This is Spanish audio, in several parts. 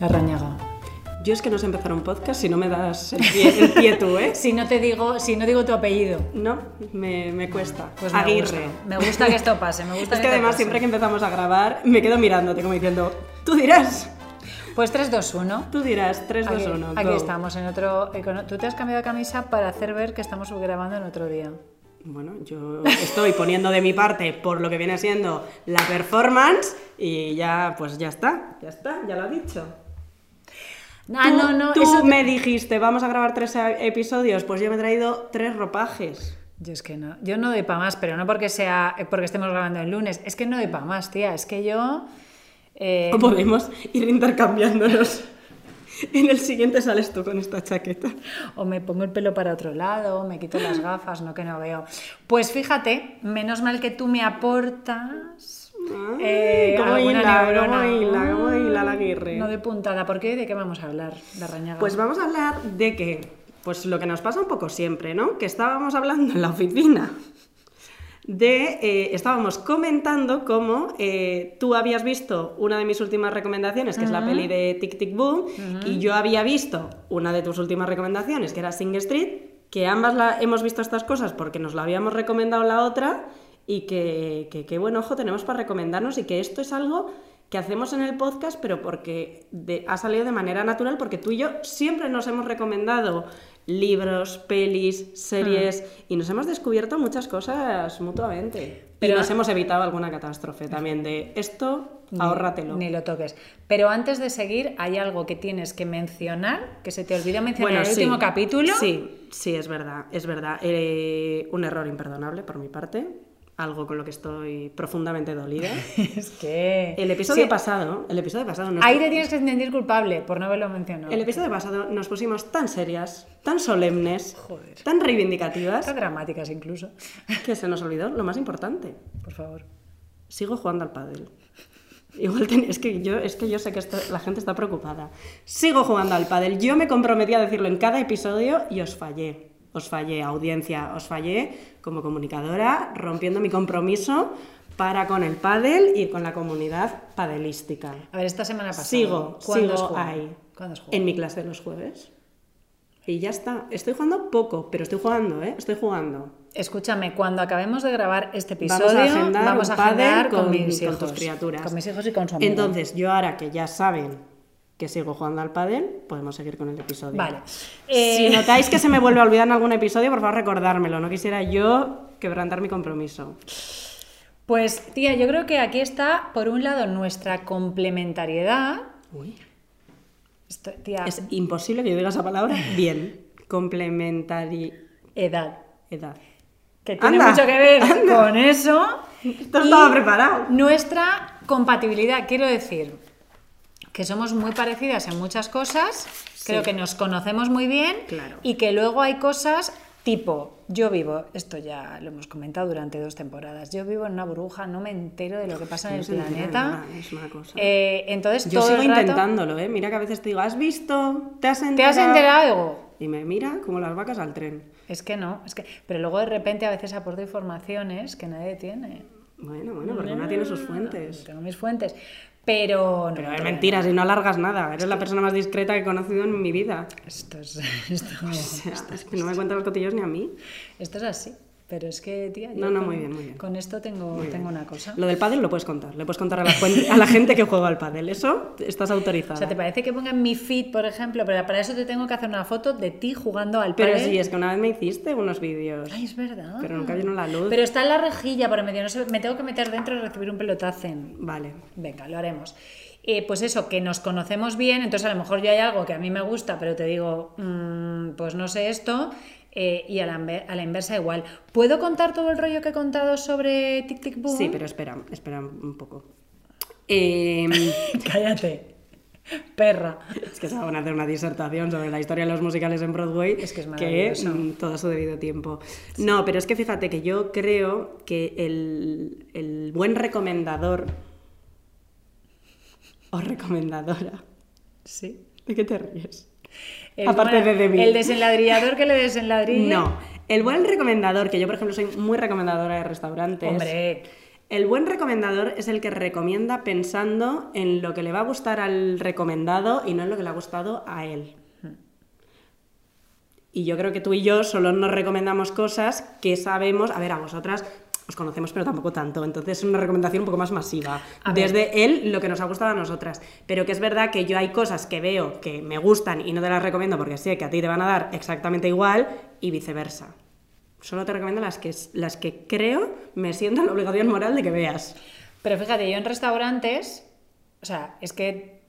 La rañaga. Yo es que no sé empezar un podcast si no me das el pie, el pie tú, ¿eh? Si no te digo, si no digo tu apellido. No, me, me cuesta. Pues me Aguirre. gusta. Me gusta que esto pase, me gusta Es que además pase. siempre que empezamos a grabar me quedo mirándote como diciendo, tú dirás, Pues 3, 2, 1. tú dirás, 3, 2, Aquí, 1. aquí estamos, en otro... eh, Tú te has cambiado de camisa para hacer ver que estamos grabando en otro día. Bueno, yo estoy poniendo de mi parte por lo que viene siendo la performance y ya, pues ya está, ya está, ya lo he dicho. Ah, Tú- no, no, Tú eso... me dijiste, vamos a grabar tres episodios, pues yo me he traído tres ropajes. Yo es que no, yo no doy para más, pero no porque sea eh, porque estemos grabando el lunes, es que no doy para más, tía, es que yo... eh, O podemos ir intercambiándonos. En el siguiente sales tú con esta chaqueta. o me pongo el pelo para otro lado, me quito las gafas, no que no veo. Pues fíjate, menos mal que tú me aportas. Eh, cómo hila, neurona. cómo hila, cómo hila la Aguirre. No de puntada, ¿por qué? ¿De qué vamos a hablar? La rañaga. Pues vamos a hablar de que, pues lo que nos pasa un poco siempre, ¿no? Que estábamos hablando en la oficina de, eh, estábamos comentando cómo eh, tú habías visto una de mis últimas recomendaciones, que es la peli de Tic Tic Boom, y yo había visto una de tus últimas recomendaciones, que era Sing Street, que ambas la, hemos visto estas cosas porque nos la habíamos recomendado la otra y que, que qué buen ojo tenemos para recomendarnos y que esto es algo que hacemos en el podcast, pero porque de- ha salido de manera natural, porque tú y yo siempre nos hemos recomendado libros, pelis, series, y nos hemos descubierto muchas cosas mutuamente. Pero- y nos hemos evitado alguna catástrofe también de esto, Ni- ahórratelo. Ni lo toques. Pero antes de seguir, hay algo que tienes que mencionar, que se te olvida mencionar en el sí. último capítulo. Sí, sí, es verdad, es verdad. Eh, un error imperdonable por mi parte, algo con lo que estoy profundamente dolida. es que... El episodio Sí, pasado, el episodio pasado nos Ahí te tienes que sentir culpable por no haberlo mencionado. El episodio pasado nos pusimos tan serias, tan solemnes, Joder. tan reivindicativas, Tan dramáticas incluso. que se nos olvidó lo más importante. Por favor. Sigo jugando al pádel. Igual ten- es que yo es que yo sé que esto- la gente está preocupada. Sigo jugando al pádel. Yo me comprometí a decirlo en cada episodio y os fallé. Os fallé, audiencia, os fallé como comunicadora, rompiendo mi compromiso para con el pádel y con la comunidad padelística. A ver, esta semana pasada. Sigo, ¿cuándo sigo ahí. ¿Cuándo jugado? En mi clase de los jueves. Y ya está. Estoy jugando poco, pero estoy jugando, ¿eh? Estoy jugando. Escúchame, cuando acabemos de grabar este Vamos episodio, a agendar vamos a agendar con, con- mis con hijos. tus criaturas. Con mis hijos y con su amigo. Entonces, yo ahora que ya saben que sigo jugando al pádel, podemos seguir con el episodio. Vale. Si Eh, notáis que se me vuelve a olvidar en algún episodio, por favor recordármelo. No quisiera yo quebrantar mi compromiso. Pues, tía, yo creo que aquí está, por un lado, nuestra complementariedad. Uy. Esto- tía, Es imposible que yo diga esa palabra bien. Complementariedad. edad. Que tiene Anda, mucho que ver anda. con eso. Esto estaba preparado. Nuestra compatibilidad, quiero decir, que somos muy parecidas en muchas cosas, creo que nos conocemos muy bien Claro. y que luego hay cosas tipo, yo vivo, esto ya lo hemos comentado durante dos temporadas, yo vivo en una burbuja, no me entero de lo que pasa en No el entera de planeta. nada, es una cosa. Eh, entonces, Yo todo sigo el rato- intentándolo, ¿eh? Mira que a veces te digo, ¿has visto? ¿Te has ¿Te enterado? has enterado? Y me mira como las vacas al tren. es que no, es que, pero luego de repente a veces aporto informaciones que nadie tiene. Bueno, bueno, porque una tiene sus fuentes. Tengo mis fuentes, pero no. Pero es mentira, si no alargas nada. Eres la persona más discreta que he conocido en mi vida. Esto es, esto, O sea, es que no me cuentas los cotillos ni a mí. esto es así. Pero es que, tía, yo No, no, con, muy bien, muy bien. con esto tengo, tengo una cosa. Lo del pádel lo puedes contar. Le puedes contar a la, a la gente que juega al pádel. Eso estás autorizada. O sea, ¿te parece que ponga en mi feed, por ejemplo? Pero para eso te tengo que hacer una foto de ti jugando al Pero pádel. sí, es que una vez me hiciste unos vídeos. Ay, es verdad. Pero nunca vino la luz. Pero está en la rejilla por en medio. No sé, me tengo que meter dentro y recibir un pelotazo. Vale. Venga, lo haremos. Eh, pues eso, que nos conocemos bien, entonces a lo mejor yo hay algo que a mí me gusta, pero te digo, mm, pues no sé esto, eh, y a la, inver- a la inversa igual. ¿Puedo contar todo el rollo que he contado sobre Tic Tic Boom? Sí, pero espera, espera un poco. Em, Cállate, perra. es que se van a hacer una disertación sobre la historia de los musicales en Broadway. Es que es maravilloso. mm, todo a su debido tiempo. No, pero es que fíjate que yo creo que el, el buen recomendador o recomendadora. Sí. ¿De qué te ríes? El, Aparte de mí. El desenladrillador que le desenladrilla. No, el buen recomendador, que yo por ejemplo soy muy recomendadora de restaurantes. Hombre, El buen recomendador es el que recomienda pensando en lo que le va a gustar al recomendado y no en lo que le ha gustado a él. Y yo creo que tú y yo solo nos recomendamos cosas que sabemos, a ver, a vosotras os conocemos, pero tampoco tanto. Entonces es una recomendación un poco más masiva. A ver. Desde él, lo que nos ha gustado a nosotras. Pero que es verdad que yo hay cosas que veo que me gustan y no te las recomiendo porque sé que a ti te van a dar exactamente igual y viceversa. Solo te recomiendo las que, las que creo me siento en la obligación moral de que veas. Pero fíjate, yo en restaurantes, o sea, es que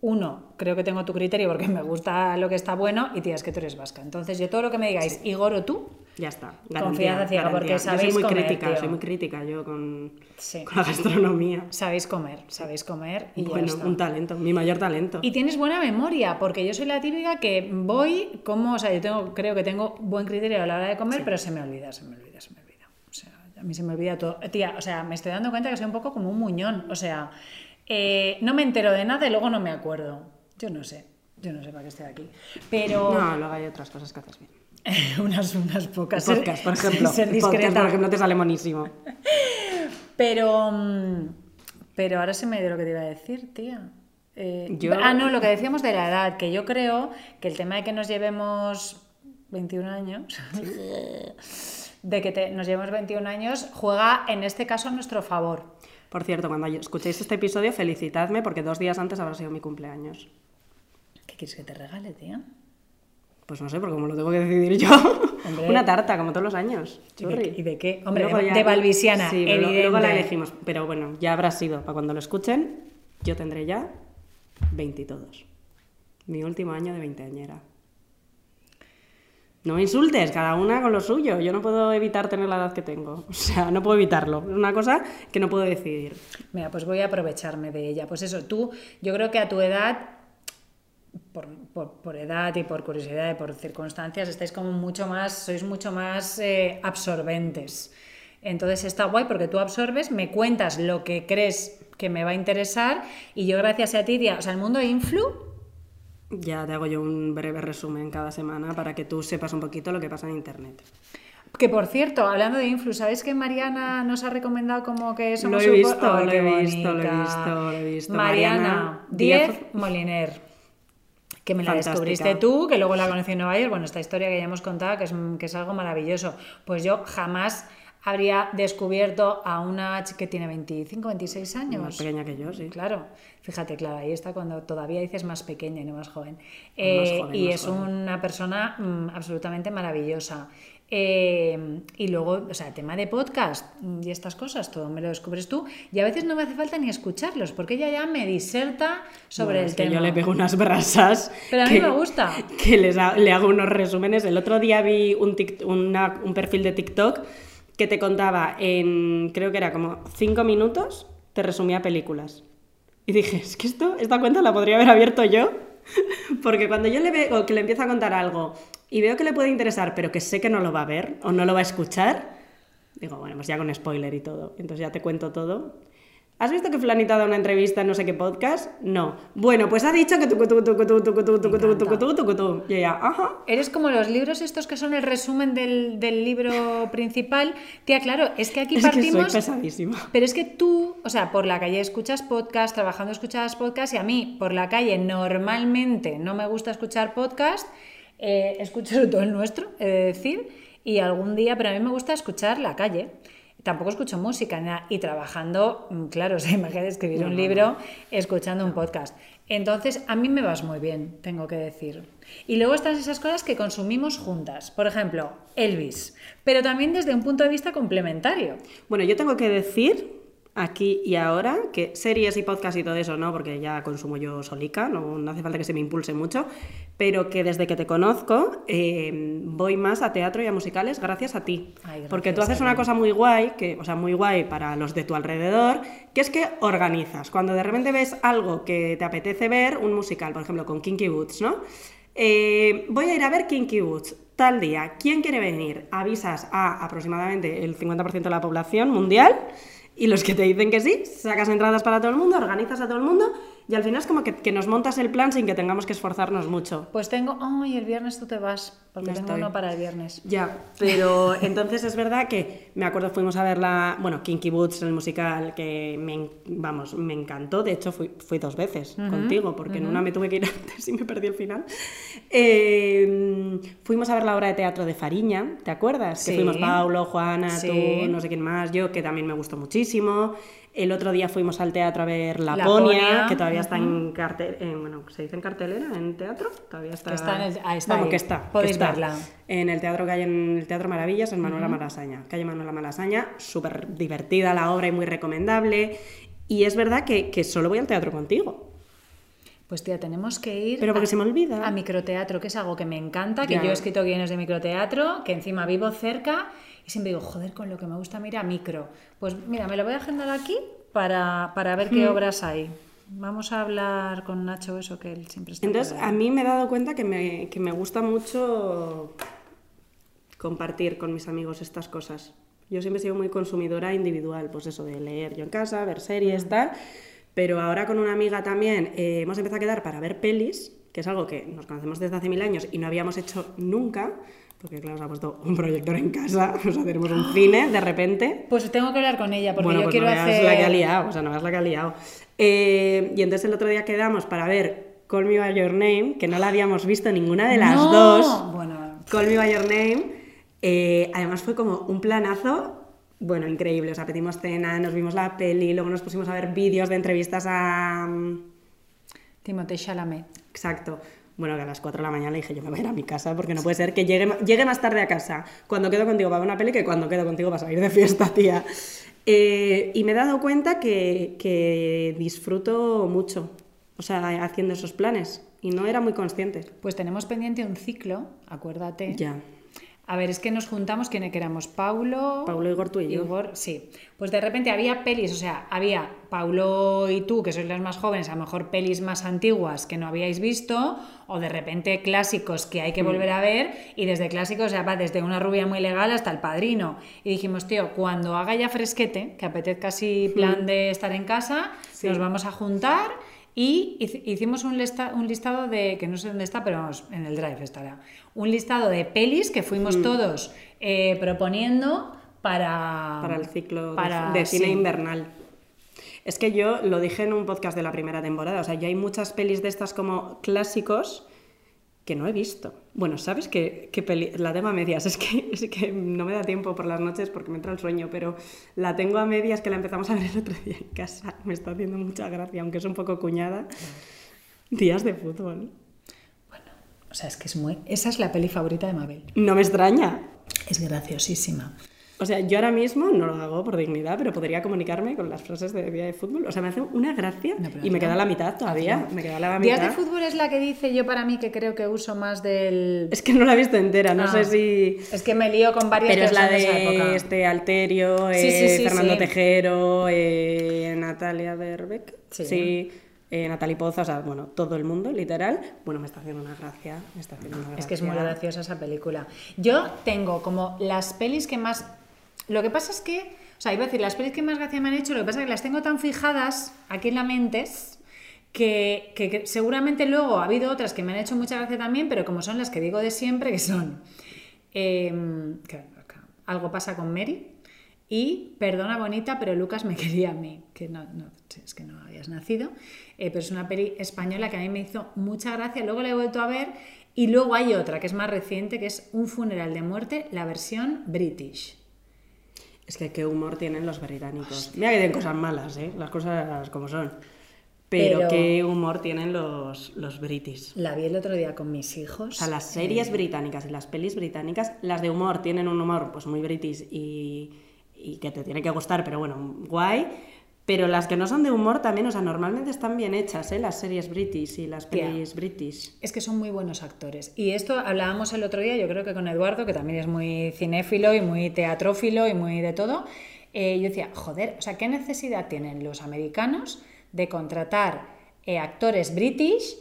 uno, creo que tengo tu criterio porque me gusta lo que está bueno y tía, es que tú eres vasca. Entonces yo todo lo que me digáis, Igor o tú, Ya está. Confianza ciega, porque Yo sabéis soy muy comer, crítica, tío. soy muy crítica yo con, Sí. con la gastronomía. sabéis comer, sabéis comer y ya bueno, está. un talento, mi mayor talento. Y tienes buena memoria, porque yo soy la típica que voy como, o sea, yo tengo, creo que tengo buen criterio a la hora de comer, pero se me olvida, se me olvida, se me olvida. O sea, a mí se me olvida todo. Tía, o sea, me estoy dando cuenta que soy un poco como un muñón. O sea, eh, no me entero de nada y luego no me acuerdo. Yo no sé, yo no sé para qué estoy aquí. Pero No, luego hay otras cosas que haces bien. unas, unas pocas. Podcast, por ejemplo. Ser podcast, discreta. por ejemplo, te sale monísimo. Pero, mm, pero ahora se me dio lo que te iba a decir, tía. Eh, Yo- Ah, no, lo que decíamos de la edad, que yo creo que el tema de que nos llevemos 21 años, de que te- nos llevemos 21 años, juega en este caso a nuestro favor. Por cierto, cuando escuchéis este episodio, felicitadme porque dos días antes habrá sido mi cumpleaños. ¿Qué quieres que te regale, tía? Pues no sé, porque como lo tengo que decidir yo. Hombre. Una tarta, como todos los años. ¿Y de, Churri. qué- y de qué? Hombre, Luego de, ya- de Sí, pero luego la elegimos. Pero bueno, ya habrá sido. Para cuando lo escuchen, yo tendré ya 20 y todos. Mi último año de veinteañera. No me insultes, cada una con lo suyo. Yo no puedo evitar tener la edad que tengo. O sea, no puedo evitarlo. Es una cosa que no puedo decidir. Mira, pues voy a aprovecharme de ella. Pues eso, tú, yo creo que a tu edad, por, por- por edad y por curiosidad y por circunstancias, estáis como mucho más, sois mucho más eh, absorbentes. Entonces está guay porque tú absorbes, me cuentas lo que crees que me va a interesar y yo gracias a ti, tía, o sea, el mundo influ, Ya te hago yo un breve resumen cada semana para que tú sepas un poquito lo que pasa en internet. que por cierto, hablando de influ, ¿sabéis que Mariana nos ha recomendado como que somos Lo he un visto, po- Ay, lo he visto, lo he visto, lo he visto. Mariana Mariana Diez. Moliner. Que me la Fantástica. descubriste tú, que luego la conocí en Nueva York. Bueno, esta historia que ya hemos contado, que es, que es algo maravilloso. Pues yo jamás habría descubierto a una chica que tiene 25, 26 años. Más pequeña que yo, sí. Claro, fíjate, claro, ahí está cuando todavía dices más pequeña y no más joven. Más Eh, joven, y más es joven. una persona mm, absolutamente maravillosa. Eh, y luego, o sea, tema de podcast y estas cosas, todo me lo descubres tú. Y a veces no me hace falta ni escucharlos, porque ella ya me diserta sobre el es que tema. yo le pego unas brasas. Pero a mí me gusta. Que les ha- le hago unos resúmenes. El otro día vi un, tic- una- un perfil de TikTok que te contaba en, creo que era como cinco minutos, te resumía películas. Y dije, es que esto, esta cuenta la podría haber abierto yo. Porque cuando yo le veo que le empiezo a contar algo y veo que le puede interesar, pero que sé que no lo va a ver o no lo va a escuchar, digo, bueno, pues ya con spoiler y todo. Entonces ya te cuento todo. ¿Has visto que Flanita da una entrevista en no sé qué podcast? No. Bueno, pues ha dicho que tu tu tu tu tu tu tu tu tu tu tu Y ella, ajá. Eres como los libros estos que son el resumen del, del libro principal. Tía, claro, es que aquí Es que soy partimos... pesadísima. Pero es que tú, o sea, por la calle escuchas podcast, trabajando escuchas podcast y a mí por la calle normalmente no me gusta escuchar podcast, eh, escucho sobre todo el nuestro, he de decir, y algún día, pero a mí me gusta escuchar la calle. Tampoco escucho música nada. y trabajando, mm, claro, o sea, imagínate escribir un libro escuchando un podcast. Entonces, a mí me vas muy bien, tengo que decir. Y luego están esas cosas que consumimos juntas. Por ejemplo, Elvis, pero también desde un punto de vista complementario. Bueno, yo tengo que decir aquí y ahora que series y podcast y todo eso no, porque ya consumo yo solica, no, no hace falta que se me impulse mucho, pero que desde que te conozco eh, voy más a teatro y a musicales gracias a ti. Ay, gracias, porque tú haces una cosa muy guay, que, o sea, muy guay para los de tu alrededor, que es que organizas. Cuando de repente ves algo que te apetece ver, un musical, por ejemplo, con Kinky Boots, ¿no? Eh, voy a ir a ver Kinky Boots tal día. ¿Quién quiere venir? Avisas a aproximadamente el 50% de la población mundial y los que te dicen que sí, sacas entradas para todo el mundo, organizas a todo el mundo Y al final es como que, que nos montas el plan sin que tengamos que esforzarnos mucho. Pues tengo, ay, el viernes tú te vas, porque No tengo estoy. uno para el viernes. Ya, pero entonces es verdad que me acuerdo fuimos a ver la, bueno, Kinky Boots, el musical, que me, vamos, me encantó. De hecho, fui, fui dos veces contigo, porque en una me tuve que ir antes y me perdí el final. Eh, fuimos a ver la obra de teatro de Fariña, ¿te acuerdas? Sí. Que fuimos Paulo, Juana, Sí. tú, no sé quién más, yo, que también me gustó muchísimo. El otro día fuimos al teatro a ver Laponia, Laponia, que todavía está en cartel, en- bueno, ¿se dice en cartelera en teatro? Todavía está. Que está en el- ah, está Vamos, ahí. que está. que Podéis está. verla. En el teatro que hay en el Teatro Maravillas, en Manuela Malasaña. Calle Manuela Malasaña, súper divertida la obra y muy recomendable. Y es verdad que, que solo voy al teatro contigo. Pues tía, tenemos que ir Pero porque a, se me olvida. a microteatro, que es algo que me encanta, que Ya. yo he escrito guiones de microteatro, que encima vivo cerca y siempre digo, joder, con lo que me gusta, mira, micro. Pues mira, me lo voy a agendar aquí para, para ver Hmm. qué obras hay. Vamos a hablar con Nacho eso, que él siempre está... Entonces, a mí me he dado cuenta que me, que me gusta mucho compartir con mis amigos estas cosas. Yo siempre he sido muy consumidora individual, pues eso de leer yo en casa, ver series, tal. Pero ahora con una amiga también eh, hemos empezado a quedar para ver pelis, que es algo que nos conocemos desde hace mil años y no habíamos hecho nunca, porque claro, se ha puesto un proyector en casa, o sea, tenemos un cine de repente. Pues tengo que hablar con ella, porque bueno, yo pues quiero no veas hacer... la que ha liado, o sea, no veas la que ha liado. Eh, y entonces el otro día quedamos para ver Call Me By Your Name, que no la habíamos visto ninguna de las ¡No! dos. Bueno, Call Me By Your Name. eh, además fue como un planazo, bueno, increíble. O sea, pedimos cena, nos vimos la peli, luego nos pusimos a ver vídeos de entrevistas a... mm, Timothée Chalamet. Exacto. Bueno, que a las 4 de la mañana le dije, yo me voy a ir a mi casa porque no puede ser que llegue, llegue más tarde a casa cuando quedo contigo para ver una peli que cuando quedo contigo para salir de fiesta, tía. Eh, y me he dado cuenta que, que disfruto mucho, o sea, haciendo esos planes. Y no era muy consciente. Pues tenemos pendiente un ciclo, acuérdate. Ya. A ver, es que nos juntamos, ¿quién éramos? Paulo... Paulo, Igor, tú y yo. Igor, sí. Pues de repente había pelis, o sea, había Paulo y tú, que sois las más jóvenes, a lo mejor pelis más antiguas que no habíais visto, o de repente clásicos que hay que Mm. volver a ver, y desde clásicos, o sea, va desde una rubia muy legal hasta el padrino. Y dijimos, tío, cuando haga ya fresquete, que apetezca así plan de estar en casa, Mm. Sí. nos vamos a juntar y hic- hicimos un, lista- un listado de, que no sé dónde está, pero vamos, en el drive estará, un listado de pelis que Mm. fuimos todos eh, proponiendo para... para el ciclo de- para- de, cine sí. invernal. Es que yo lo dije en un podcast de la primera temporada, o sea, yo hay muchas pelis de estas como clásicos que no he visto. Bueno, ¿sabes qué, qué peli? La tengo a medias, es que, es que no me da tiempo por las noches porque me entra el sueño, pero la tengo a medias que la empezamos a ver el otro día en casa. Me está haciendo mucha gracia, aunque es un poco cuñada. Días de fútbol. O sea, es que es muy... Esa es la peli favorita de Mabel. No me extraña. Es graciosísima. O sea, yo ahora mismo no lo hago por dignidad, pero podría comunicarme con las frases de día de fútbol. O sea, me hace una gracia No, y me queda la mitad todavía. Me queda la Días mitad. de fútbol es la que dice yo para mí que creo que uso más del... Es que no la he visto entera, no Ah. sé si... Es que me lío con varias Pero es la esa época. de este Alterio, Sí, sí, eh, sí, Fernando sí. Tejero, eh, Natalia Berbeck, Sí. sí, eh, Natalie Poza, o sea, bueno, todo el mundo, literal. Bueno, me está haciendo una gracia, me está haciendo una gracia. Es que es muy graciosa esa película. Yo tengo como las pelis que más... Lo que pasa es que, o sea, iba a decir, las pelis que más gracia me han hecho, lo que pasa es que las tengo tan fijadas aquí en la mente que, que- seguramente luego ha habido otras que me han hecho mucha gracia también, pero como son las que digo de siempre, que son em, Algo pasa con Mary y Perdona Bonita, pero Lucas me quería a mí, que no, no, es que no habías nacido, eh, pero es una peli española que a mí me hizo mucha gracia, luego la he vuelto a ver y luego hay otra que es más reciente, que es Un funeral de muerte, la versión british. Es que qué humor tienen los británicos. Mira que tienen cosas malas, ¿eh? Las cosas como son. Pero, Pero- qué humor tienen los, los british. La vi el otro día con mis hijos. O sea, las series británicas y las pelis británicas, las de humor tienen un humor pues muy british y, y que te tiene que gustar, pero bueno, guay. Pero las que no son de humor también, o sea, normalmente están bien hechas, ¿eh? Las series british y las pelis british. Es que son muy buenos actores. Y esto hablábamos el otro día, yo creo que con Eduardo, que también es muy cinéfilo y muy teatrófilo y muy de todo. eh, yo decía, joder, o sea, ¿qué necesidad tienen los americanos de contratar eh, actores british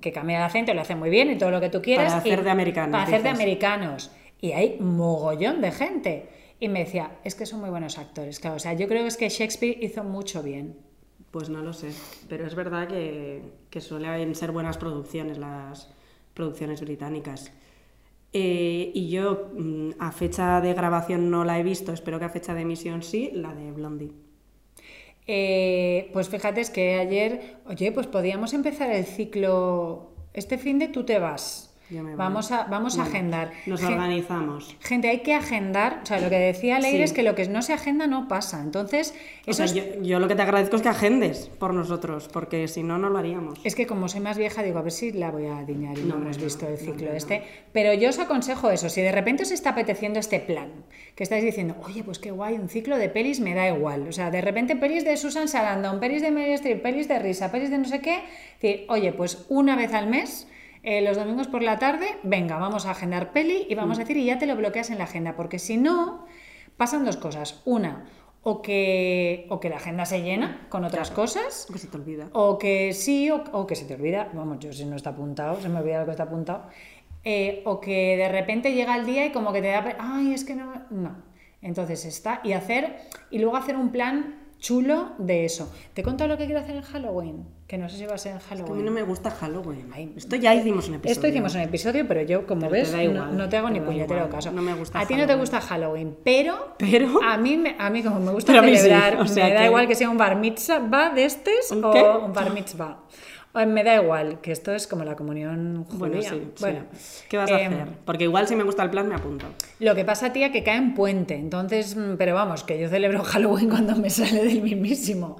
que cambian el acento, lo hacen muy bien y todo lo que tú quieras? Para y- hacer de americanos, Para hacer de americanos. Y hay mogollón de gente. Y me decía, es que son muy buenos actores. Claro, o sea, yo creo que es que Shakespeare hizo mucho bien Pues no lo sé, pero es verdad que, que suelen ser buenas producciones las producciones británicas. Eh, y yo mm, a fecha de grabación no la he visto, espero que a fecha de emisión sí, la de Blondie. Eh, pues fíjate, es que ayer, oye, pues podíamos empezar el ciclo. Este fin de tú te vas. Vamos a, vamos a agendar. Nos organizamos. Gente, hay que agendar. O sea, lo que decía Leire es que lo que no se agenda no pasa. Entonces, eso yo, lo que te agradezco es que agendes por nosotros, porque si no, no lo haríamos. Es que como soy más vieja, digo, a ver si la voy a diñar y no, hemos visto el ciclo este. Pero yo os aconsejo eso. Si de repente os está apeteciendo este plan, que estáis diciendo, oye, pues qué guay, un ciclo de pelis me da igual. O sea, de repente pelis de Susan Sarandon, pelis de Meryl Streep, pelis de risa, pelis de no sé qué. Decir, oye, pues una vez al mes eh, los domingos por la tarde, venga, vamos a agendar peli y vamos a mm. decir, y ya te lo bloqueas en la agenda, porque si no, pasan dos cosas. Una, o que, o que la agenda se llena con otras cosas. O que se te olvida. O que sí, o, que se te olvida. Vamos, yo si no está apuntado, se me olvida lo que está apuntado. Eh, o que de repente llega el día y como que te da... Ay, es que no... No. Entonces está... Y hacer... Y luego hacer un plan chulo de eso. ¿Te he contado lo que quiero hacer en Halloween? Que no sé si va a ser en Halloween. a mí no me gusta Halloween. Esto ya hicimos un episodio. Esto hicimos un episodio, pero yo, como ves, no, te hago ni puñetero caso. No me gusta A ti no te gusta Halloween, pero, pero... A, mí, a mí como me gusta celebrar, o sea me da igual que sea un bar mitzvah de estos o un bar mitzvah. Me da igual, que esto es como la comunión judía. Bueno, sí, bueno ¿qué vas a em, hacer? Porque igual si me gusta el plan me apunto. Lo que pasa, tía, que cae en puente. Entonces, mm, pero vamos, que yo celebro Halloween cuando me sale del mismísimo.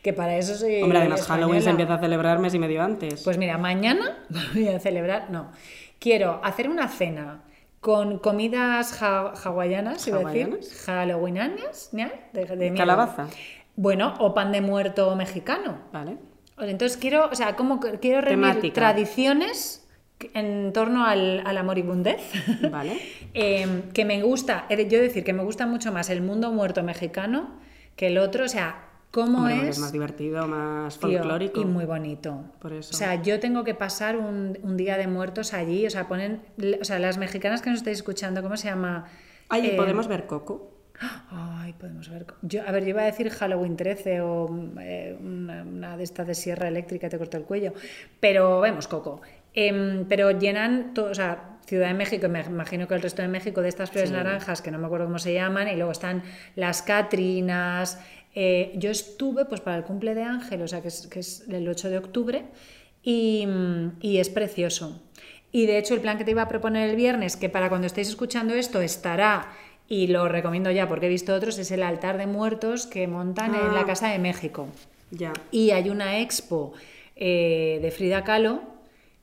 Que para eso soy. Hombre, además Halloween se empieza a celebrar mes y medio antes. Pues mira, mañana voy a celebrar. No. Quiero hacer una cena con comidas hawaianas, iba a decir. Halloweenanas, De, de Calabaza. Bueno, o pan de muerto mexicano. Vale. Entonces quiero, o sea, como quiero reunir tradiciones en torno al, a la moribundez. Vale. Em, que me gusta, yo decir que me gusta mucho más el mundo muerto mexicano que el otro, o sea, cómo es... es más divertido, más folclórico. Y muy bonito. Por eso. O sea, yo tengo que pasar un, un, día de muertos allí, o sea, ponen, o sea, las mexicanas que nos estáis escuchando, ¿cómo se llama? Ay, eh, ¿podemos ver Coco? Ay, podemos ver. Yo, a ver, yo iba a decir Halloween 13 o eh, una, de estas de sierra eléctrica te corta el cuello. Pero vemos, Coco. Em, pero llenan, todo, o sea, Ciudad de México, me imagino que el resto de México, de estas flores naranjas, que no me acuerdo cómo se llaman, y luego están las Catrinas. Eh, yo estuve pues para el cumple de Ángel, o sea, que es, que es el 8 de octubre, y, y es precioso. Y de hecho, el plan que te iba a proponer el viernes, que para cuando estéis escuchando esto estará y lo recomiendo ya porque he visto otros, es el altar de muertos que montan en la ah. Casa de México. Ya. Y hay una expo eh, de Frida Kahlo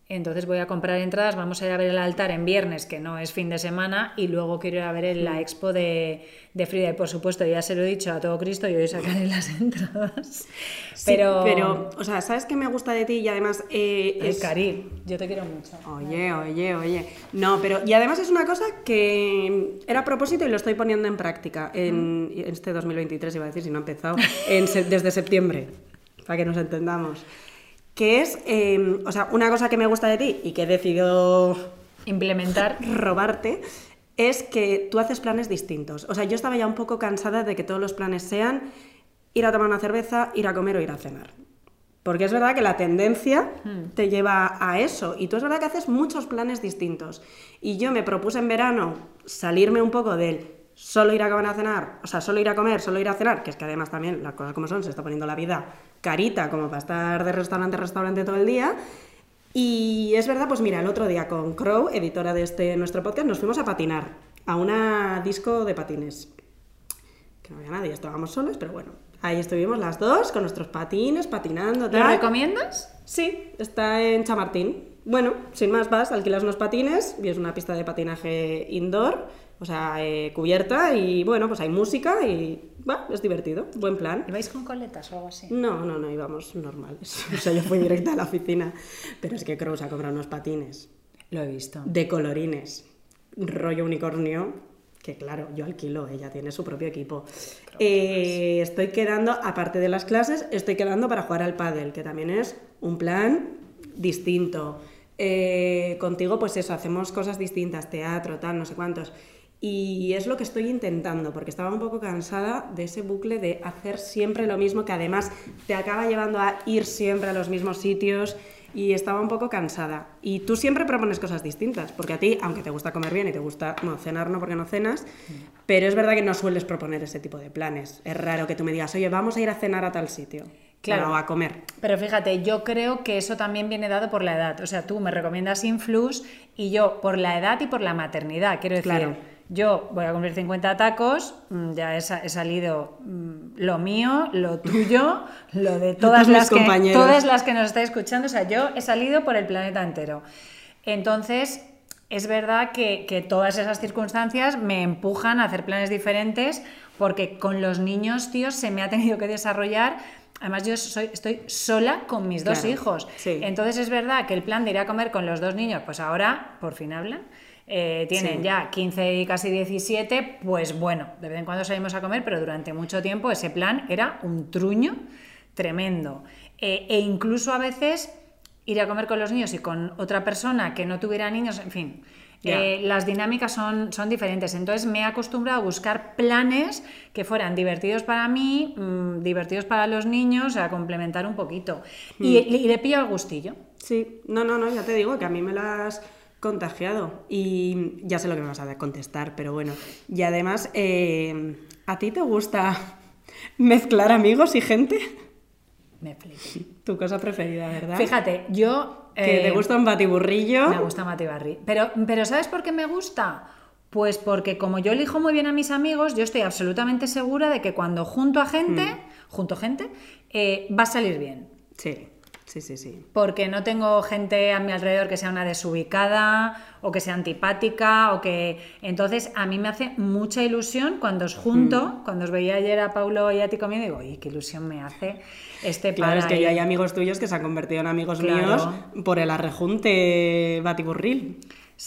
entonces voy a comprar entradas, vamos a ir a ver el altar en viernes, que no es fin de semana, y luego quiero ir a ver la expo de, Frida. Y por supuesto, ya se lo he dicho a todo Cristo, yo voy a sacar las entradas. pero... pero, o sea, ¿sabes qué me gusta de ti? Y además... Eh, el cari, yo te quiero mucho. Oye, oye, oye. No, pero... Y además es una cosa que era a propósito y lo estoy poniendo en práctica en, este 2023, iba a decir, si no ha empezado, desde septiembre, para que nos entendamos que es, em, o sea, una cosa que me gusta de ti y que he decidido implementar, robarte, es que tú haces planes distintos. O sea, yo estaba ya un poco cansada de que todos los planes sean ir a tomar una cerveza, ir a comer o ir a cenar. Porque es verdad que la tendencia hmm. te lleva a eso. Y tú es verdad que haces muchos planes distintos. Y yo me propuse en verano salirme un poco del solo ir a comer a cenar, o sea, solo ir a comer, solo ir a cenar, que es que además también las cosas como son, se está poniendo la vida carita como para estar de restaurante a restaurante todo el día. Y es verdad, pues mira, el otro día con Crow, editora de este nuestro podcast, nos fuimos a patinar a una disco de patines. Que no había nadie, estábamos solos, pero bueno, ahí estuvimos las dos con nuestros patines, patinando. ¿Lo recomiendas? Sí, está en Chamartín. Bueno, sin más vas, alquilas unos patines y es una pista de patinaje indoor o sea, eh, cubierta y bueno, pues hay música y va, es divertido, buen plan. ¿Ibais con coletas o algo así? No, no, no, íbamos normales. O sea, yo fui directa a la oficina, pero es que Cross ha comprado unos patines. Lo he visto. De colorines, rollo unicornio, que claro, yo alquilo, ella tiene su propio equipo. Eh, estoy quedando, aparte de las clases, estoy quedando para jugar al pádel, que también es un plan distinto. Eh, contigo, pues eso, hacemos cosas distintas, teatro, tal, no sé cuántos. Y es lo que estoy intentando, porque estaba un poco cansada de ese bucle de hacer siempre lo mismo, que además te acaba llevando a ir siempre a los mismos sitios y estaba un poco cansada. Y tú siempre propones cosas distintas, porque a ti, aunque te gusta comer bien y te gusta, bueno, cenar no porque no cenas, pero es verdad que no sueles proponer ese tipo de planes. Es raro que tú me digas, oye, vamos a ir a cenar a tal sitio. Claro. O a comer. Pero fíjate, yo creo que eso también viene dado por la edad. O sea, tú me recomiendas Influx y yo por la edad y por la maternidad. Quiero decir, Claro. Yo voy a cumplir 50 tacos, mm, ya he, sa- he salido mm, lo mío, lo tuyo, lo de todas las, que, compañeros. todas las que nos estáis escuchando. O sea, yo he salido por el planeta entero. Entonces, es verdad que, que todas esas circunstancias me empujan a hacer planes diferentes porque con los niños, tíos, se me ha tenido que desarrollar. Además, yo soy, estoy sola con mis dos Claro, hijos. sí. Entonces, es verdad que el plan de ir a comer con los dos niños, pues ahora, por fin hablan. Eh, tienen Sí. ya 15 y casi 17, pues bueno, de vez en cuando salimos a comer, pero durante mucho tiempo ese plan era un truño tremendo. Eh, e incluso a veces ir a comer con los niños y con otra persona que no tuviera niños, en fin. Eh, las dinámicas son, son diferentes. Entonces me he acostumbrado a buscar planes que fueran divertidos para mí, mm, divertidos para los niños, a complementar un poquito. Y, Hmm. y le pillo el gustillo. Sí, no, no, no, ya te digo que a mí me lo has contagiado y ya sé lo que me vas a contestar, pero bueno. Y además, eh, ¿a ti te gusta mezclar amigos y gente? Me flipo. Tu cosa preferida, ¿verdad? Fíjate, yo... Que eh, te gusta un batiburrillo. Me gusta Mati Barri. Pero, pero ¿sabes por qué me gusta? Pues porque como yo elijo muy bien a mis amigos, yo estoy absolutamente segura de que cuando junto a gente, Hmm. junto gente, eh, va a salir bien. Sí, sí, sí, sí. Porque no tengo gente a mi alrededor que sea una desubicada o que sea antipática o que... Entonces a mí me hace mucha ilusión cuando os junto, Hmm. cuando os veía ayer a Paulo y a ti comiendo, digo, ¡ay, qué ilusión me hace este plan Claro, es que ahí". ya hay amigos tuyos que se han convertido en amigos Claro. míos por el arrejunte batiburril.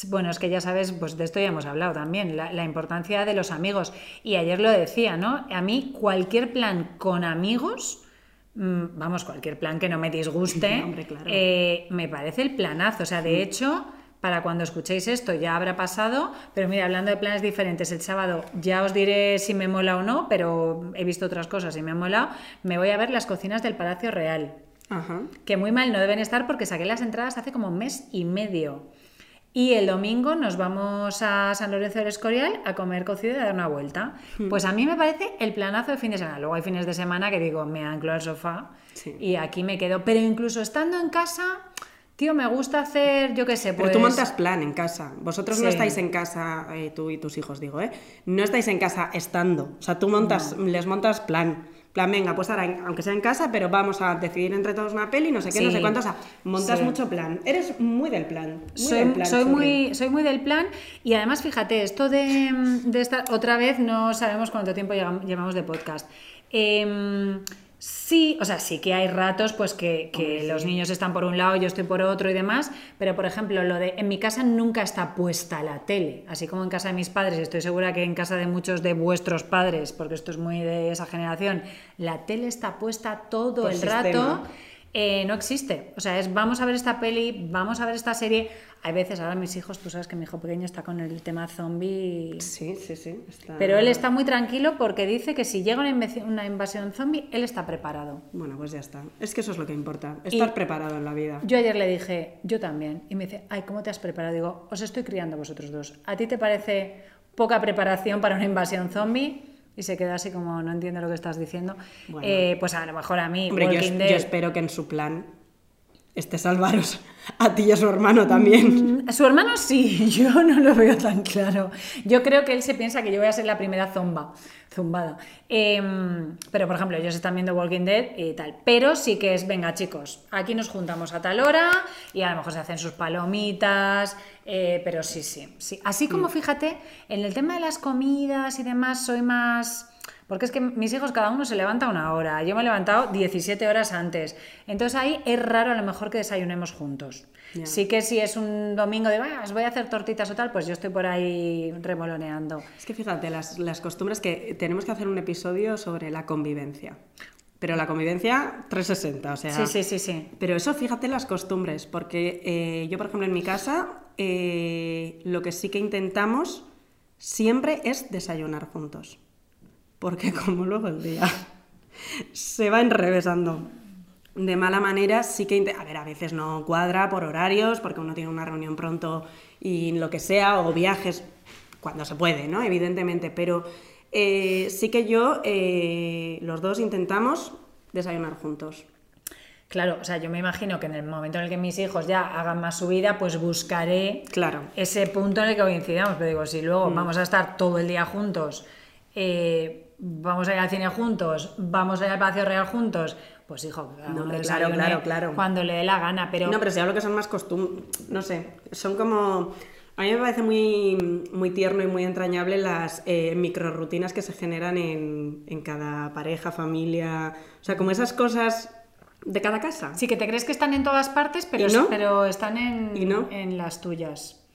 Bueno, es que ya sabes, pues de esto ya hemos hablado también, la, la importancia de los amigos. Y ayer lo decía, ¿no? A mí cualquier plan con amigos, mm, vamos, cualquier plan que no me disguste, Hombre, claro. eh, me parece el planazo. O sea, de hecho, para cuando escuchéis esto ya habrá pasado, pero mira, hablando de planes diferentes, el sábado ya os diré si me mola o no, pero he visto otras cosas y me ha molado. Me voy a ver las cocinas del Palacio Real Ajá. que muy mal no deben estar porque saqué las entradas hace como un mes y medio. Y el domingo nos vamos a San Lorenzo del Escorial a comer cocido y a dar una vuelta. Hmm. Pues a mí me parece el planazo de fin de semana. Luego hay fines de semana que digo, me anclo al sofá Sí. y aquí me quedo. Pero incluso estando en casa, tío, me gusta hacer, yo qué sé, pues... Pero tú montas plan en casa. Vosotros no estáis en casa, eh, tú y tus hijos, digo, ¿eh? No estáis en casa estando. O sea, tú montas, les montas plan. Plan, venga, pues ahora, aunque sea en casa, pero vamos a decidir entre todos una peli, no sé qué, no sé cuánto. O sea, montas Sí. mucho plan. Eres muy del plan. Muy soy, del plan, soy Churri. muy, soy muy del plan y además fíjate, esto de, de estar otra vez no sabemos cuánto tiempo llevamos de podcast. Em, sí, o sea, sí que hay ratos pues que, los niños están por un lado, yo estoy por otro y demás, pero por ejemplo, lo de en mi casa nunca está puesta la tele, así como en casa de mis padres, y estoy segura que en casa de muchos de vuestros padres, porque esto es muy de esa generación, la tele está puesta todo Por el sistema. rato. Eh, no existe. O sea, es vamos a ver esta peli, vamos a ver esta serie. Hay veces, ahora mis hijos, tú sabes que mi hijo pequeño está con el tema zombie. Sí, sí, sí. está- Pero él está muy tranquilo porque dice que si llega una invasión, una invasión zombie, él está preparado. Bueno, pues ya está. Es que eso es lo que importa. Estar preparado en la vida. Yo ayer le dije, yo también. Y me dice, ay, ¿cómo te has preparado? Digo, os estoy criando vosotros dos. ¿A ti te parece poca preparación para una invasión zombie? Y se queda así como, no entiendo lo que estás diciendo. Bueno. Eh, pues a lo mejor a mí, Hombre, yo espero que en su plan esté salvaros a ti y a su hermano también. Mm, Su hermano sí, yo no lo veo tan claro. Yo creo que él se piensa que yo voy a ser la primera zomba, zumbada. Em, pero, por ejemplo, ellos están viendo Walking Dead y tal. Pero sí que es, venga chicos, aquí nos juntamos a tal hora y a lo mejor se hacen sus palomitas, eh, pero sí, sí, sí. Así como, fíjate, en el tema de las comidas y demás soy más... Porque es que mis hijos cada uno se levanta una hora, yo me he levantado 17 horas antes. Entonces ahí es raro a lo mejor que desayunemos juntos. Sí que si es un domingo de, "Va, os voy a hacer tortitas o tal, pues yo estoy por ahí remoloneando. Es que fíjate, las, las costumbres que tenemos que hacer un episodio sobre la convivencia. Pero la convivencia 360, o sea. Sí, sí, sí, sí. Pero eso, fíjate las costumbres, porque eh, yo, por ejemplo, en mi casa, eh, lo que sí que intentamos siempre es desayunar juntos. Porque como luego el día se va enrevesando de mala manera, sí que... A ver, a veces no cuadra por horarios, porque uno tiene una reunión pronto y lo que sea, o viajes, cuando se puede, ¿no? Evidentemente, pero eh, sí que yo, eh, los dos intentamos desayunar juntos. Claro, o sea, yo me imagino que en el momento en el que mis hijos ya hagan más su vida, pues buscaré claro. ese punto en el que coincidamos. Pero digo, si luego mm. vamos a estar todo el día juntos, eh, vamos a ir al cine juntos, vamos a ir al Palacio Real juntos, pues hijo, claro, claro, claro. cuando le dé la gana. Pero... No, pero si hablo que son más costumbres, no sé, son como... A mí me parece muy, muy tierno y muy entrañable las eh, microrutinas que se generan en, en cada pareja, familia. O sea, como esas cosas de cada casa. Sí, que te crees que están en todas partes, pero, pero están en, en las tuyas.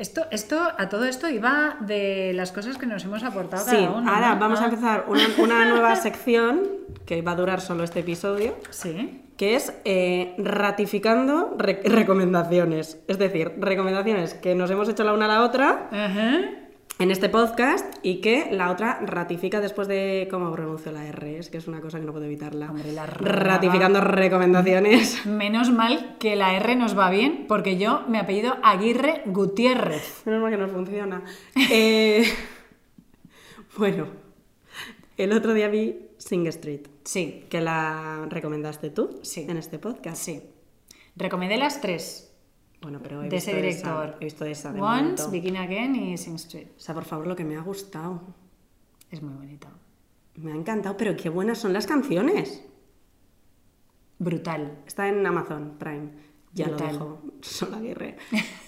Esto, esto, a todo esto iba de las cosas que nos hemos aportado sí, Ahora vamos a ah. empezar una, nueva sección que va a durar solo este episodio. Sí. Que es eh, ratificando recomendaciones. Es decir, recomendaciones que nos hemos hecho la una a la otra. Ajá en este podcast y que la otra ratifica después de cómo pronuncio la R, es que es una cosa que no puedo evitarla. Ratificando recomendaciones. Menos mal que la R nos va bien, porque yo me apellido Aguirre Gutiérrez. Menos mal que no funciona. Eh, bueno, el otro día vi Sing Street. Sí. Que la recomendaste tú sí. en este podcast. Sí. Recomendé las tres. Bueno, pero he de ese director. he visto esa. De Once, Begin Again y Sing Street. O sea, por favor, lo que me ha gustado. Es muy bonito. Me ha encantado, pero qué buenas son las canciones. Brutal. Está en Amazon Prime. Ya lo dejo, Sola Aguirre.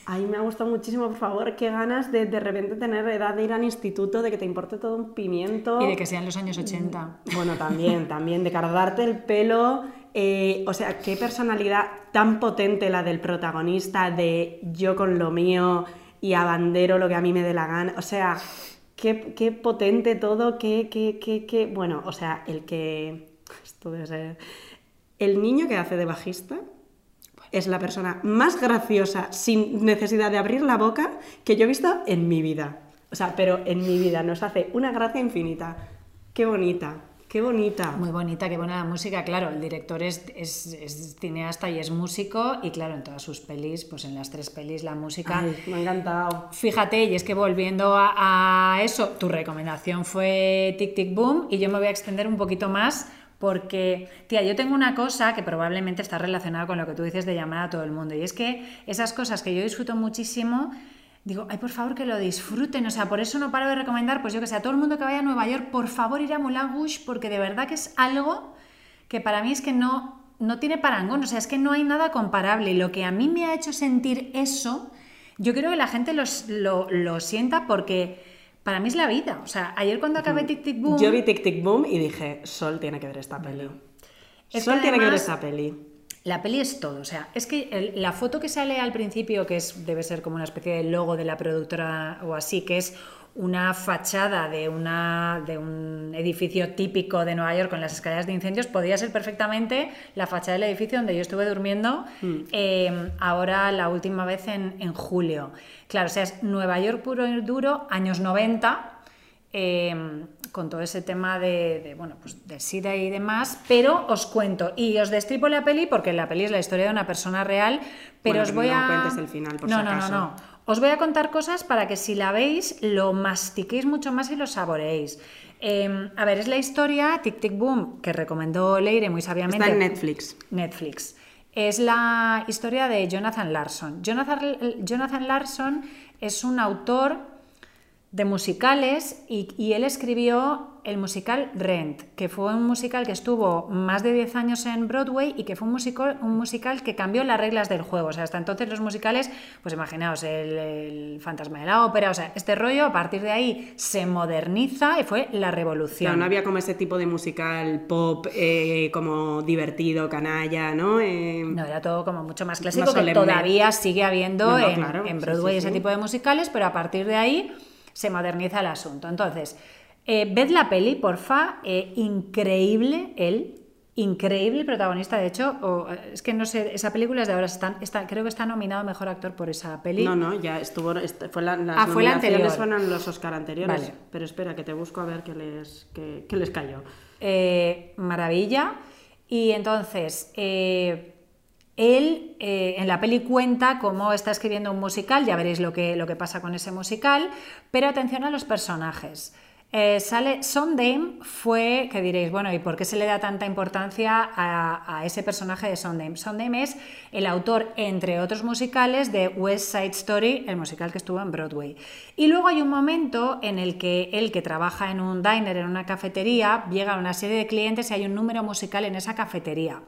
Ay, me ha gustado muchísimo, por favor, qué ganas de de repente tener edad de ir al instituto, de que te importe todo un pimiento. Y de que sean los años 80. Bueno, también, también, de cargarte el pelo eh, o sea, qué personalidad tan potente la del protagonista de yo con lo mío y abandero lo que a mí me dé la gana. O sea, qué, potente todo, qué, qué, qué, qué, Bueno, o sea, el que... Esto debe ser... El niño que hace de bajista es la persona más graciosa, sin necesidad de abrir la boca, que yo he visto en mi vida. O sea, pero en mi vida nos hace una gracia infinita. Qué bonita. Qué bonita. Muy bonita, qué buena la música. Claro, el director es, es, cineasta y es músico y claro, en todas sus pelis, pues en las tres pelis la música... me ha encantado. Fíjate, y es que volviendo a, eso, tu recomendación fue Tic Tic Boom y yo me voy a extender un poquito más porque, tía, yo tengo una cosa que probablemente está relacionada con lo que tú dices de llamar a todo el mundo y es que esas cosas que yo disfruto muchísimo digo, ay, por favor que lo disfruten, o sea, por eso no paro de recomendar, pues yo que sé, a todo el mundo que vaya a Nueva York, por favor ir a Moulin Rouge, porque de verdad que es algo que para mí es que no, no tiene parangón, o sea, es que no hay nada comparable. Y lo que a mí me ha hecho sentir eso, yo creo que la gente lo, sienta porque para mí es la vida. O sea, ayer cuando acabé Tic Tic Boom... Yo vi Tic Tic Boom y dije, Sol tiene que ver esta peli. Sol tiene que ver esta peli. La peli es todo, o sea, es que la foto que sale al principio, que es, debe ser como una especie de logo de la productora o así, que es una fachada de, una, de un edificio típico de Nueva York con las escaleras de incendios, podría ser perfectamente la fachada del edificio donde yo estuve durmiendo mm. em, ahora la última vez en, en, julio. Claro, o sea, es Nueva York puro y duro, años 90, Em, con todo ese tema de, bueno, pues del SIDA y demás, pero os cuento y os destripo la peli porque la peli es la historia de una persona real, pero os voy no a... cuentes el final, por no, si no, no, no. Os voy a contar cosas para que si la veis lo mastiquéis mucho más y lo saboreéis. Em, a ver, es la historia Tic Tic Boom que recomendó Leire muy sabiamente. Está en Netflix. Netflix. Es la historia de Jonathan Larson. Jonathan, Jonathan Larson es un autor de musicales y, él escribió el musical Rent, que fue un musical que estuvo más de 10 años en Broadway y que fue un musical, un musical que cambió las reglas del juego. O sea, hasta entonces los musicales, pues imaginaos, el, fantasma de la ópera, o sea, este rollo a partir de ahí se moderniza y fue la revolución. no había como ese tipo de musical pop eh, como divertido, canalla, ¿no? Eh, no, era todo como mucho más clásico, que todavía sigue habiendo en, Broadway ese tipo de musicales, pero a partir de ahí se moderniza el asunto. Entonces, eh, ved la peli, porfa, eh, increíble él, increíble protagonista, de hecho, o, es que no sé, esa película es de ahora, está, está, creo que está nominado Mejor Actor por esa peli. No, no, ya estuvo, est- fue la, las Ah, fue la anterior. fueron los Oscar anteriores. Vale. Pero espera, que te busco a ver qué les, qué, qué les cayó. Eh, maravilla. Y entonces, eh, él eh, en la peli cuenta cómo está escribiendo un musical, ya veréis lo que, lo que pasa con ese musical, pero atención a los personajes. Eh, sale fue, que diréis, bueno, ¿y por qué se le da tanta importancia a, ese personaje de Sondheim? Sondheim es el autor, entre otros musicales, de West Side Story, el musical que estuvo en Broadway. Y luego hay un momento en el que él, que trabaja en un diner, en una cafetería, llega a una serie de clientes y hay un número musical en esa cafetería.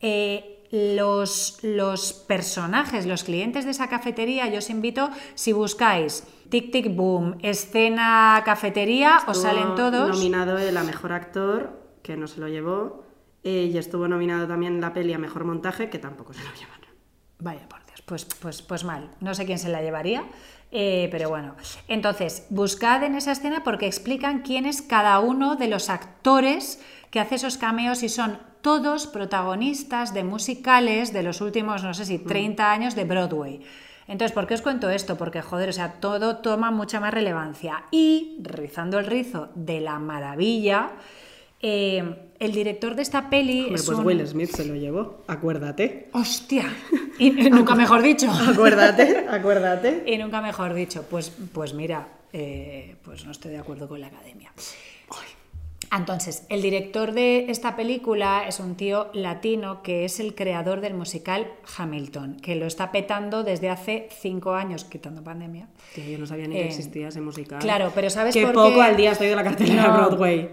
Eh, los, los personajes, los clientes de esa cafetería, yo os invito, si buscáis Tic Tic Boom, escena cafetería, os salen todos. nominado el a Mejor Actor, que no se lo llevó. eh, y estuvo nominado también la peli a Mejor Montaje, que tampoco se lo llevaron. Vaya por Dios, pues, pues, pues mal. No sé quién se la llevaría, eh, pero bueno. Entonces, buscad en esa escena porque explican quién es cada uno de los actores que hace esos cameos y son todos protagonistas de musicales de los últimos, no sé si 30 años de Broadway. Entonces, ¿por qué os cuento esto? Porque, joder, o sea, todo toma mucha más relevancia. Y, rizando el rizo de la maravilla, eh, el director de esta peli es pues un- Will Smith se lo llevó, acuérdate. ¡Hostia! Y nunca mejor dicho. Acuérdate, acuérdate. Y nunca mejor dicho, pues, pues mira, eh, pues no estoy de acuerdo con la academia. Entonces, el director de esta película es un tío latino que es el creador del musical Hamilton, que lo está petando desde hace cinco años, quitando pandemia. Tío, yo no sabía ni que Eh, existía ese musical. claro, pero ¿sabes Qué por poco qué? al día estoy de la cartelera No. Broadway.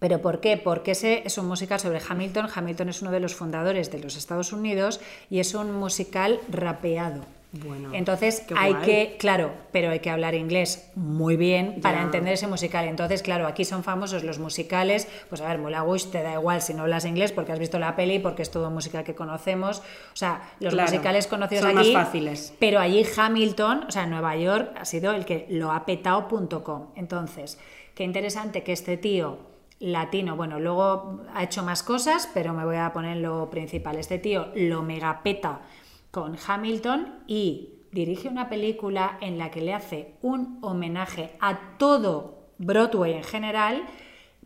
¿Pero por qué? Porque ese es un musical sobre Hamilton. Hamilton es uno de los fundadores de los Estados Unidos y es un musical rapeado. Bueno, Entonces hay que, claro, pero hay que hablar inglés muy bien para entender ese musical. Entonces, claro, aquí son famosos los musicales. Pues a ver, Rouge te da igual si no hablas inglés porque has visto la peli, porque es todo un musical que conocemos. O sea, los Claro, musicales conocidos son más aquí. fáciles. Pero allí Hamilton, o sea, Nueva York, ha sido el que lo ha petado.com. Entonces, qué interesante que este tío latino, bueno, luego ha hecho más cosas, pero me voy a poner lo principal. Este tío lo megapeta con Hamilton y dirige una película en la que le hace un homenaje a todo Broadway en general,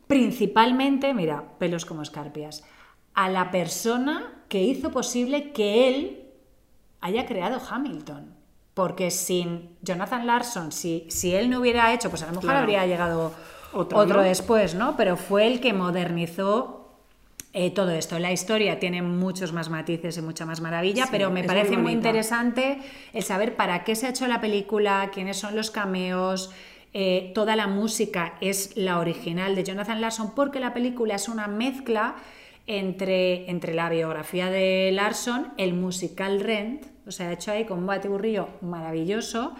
principalmente, mira, pelos como escarpias, a la persona que hizo posible que él haya creado Hamilton. Porque sin Jonathan Larson, si, si él no hubiera hecho, pues a lo mejor Claro. habría llegado Otro, otro, ¿no? después, ¿no? Pero fue el que modernizó eh, todo esto. La historia tiene muchos más matices y mucha más maravilla, Sí, pero me parece muy interesante el saber para qué se ha hecho la película, quiénes son los cameos. eh, toda la música es la original de Jonathan Larson, porque la película es una mezcla entre, entre la biografía de Larson, el musical Rent, o sea, hecho ahí con un batiburrillo maravilloso,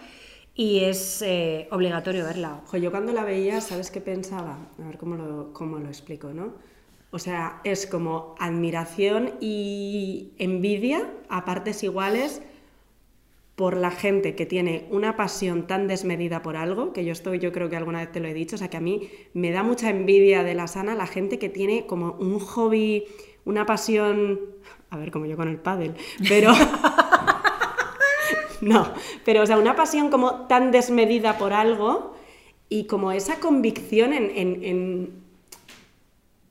y es eh, obligatorio verla. Ojo, yo cuando la veía, ¿sabes qué pensaba? A ver cómo lo, cómo lo explico, ¿no? O sea, es como admiración y envidia a partes iguales por la gente que tiene una pasión tan desmedida por algo, que yo estoy, yo creo que alguna vez te lo he dicho, o sea, que a mí me da mucha envidia de la sana la gente que tiene como un hobby, una pasión, a ver, como yo con el pádel, pero... No, pero o sea, una pasión como tan desmedida por algo y como esa convicción en, en- en-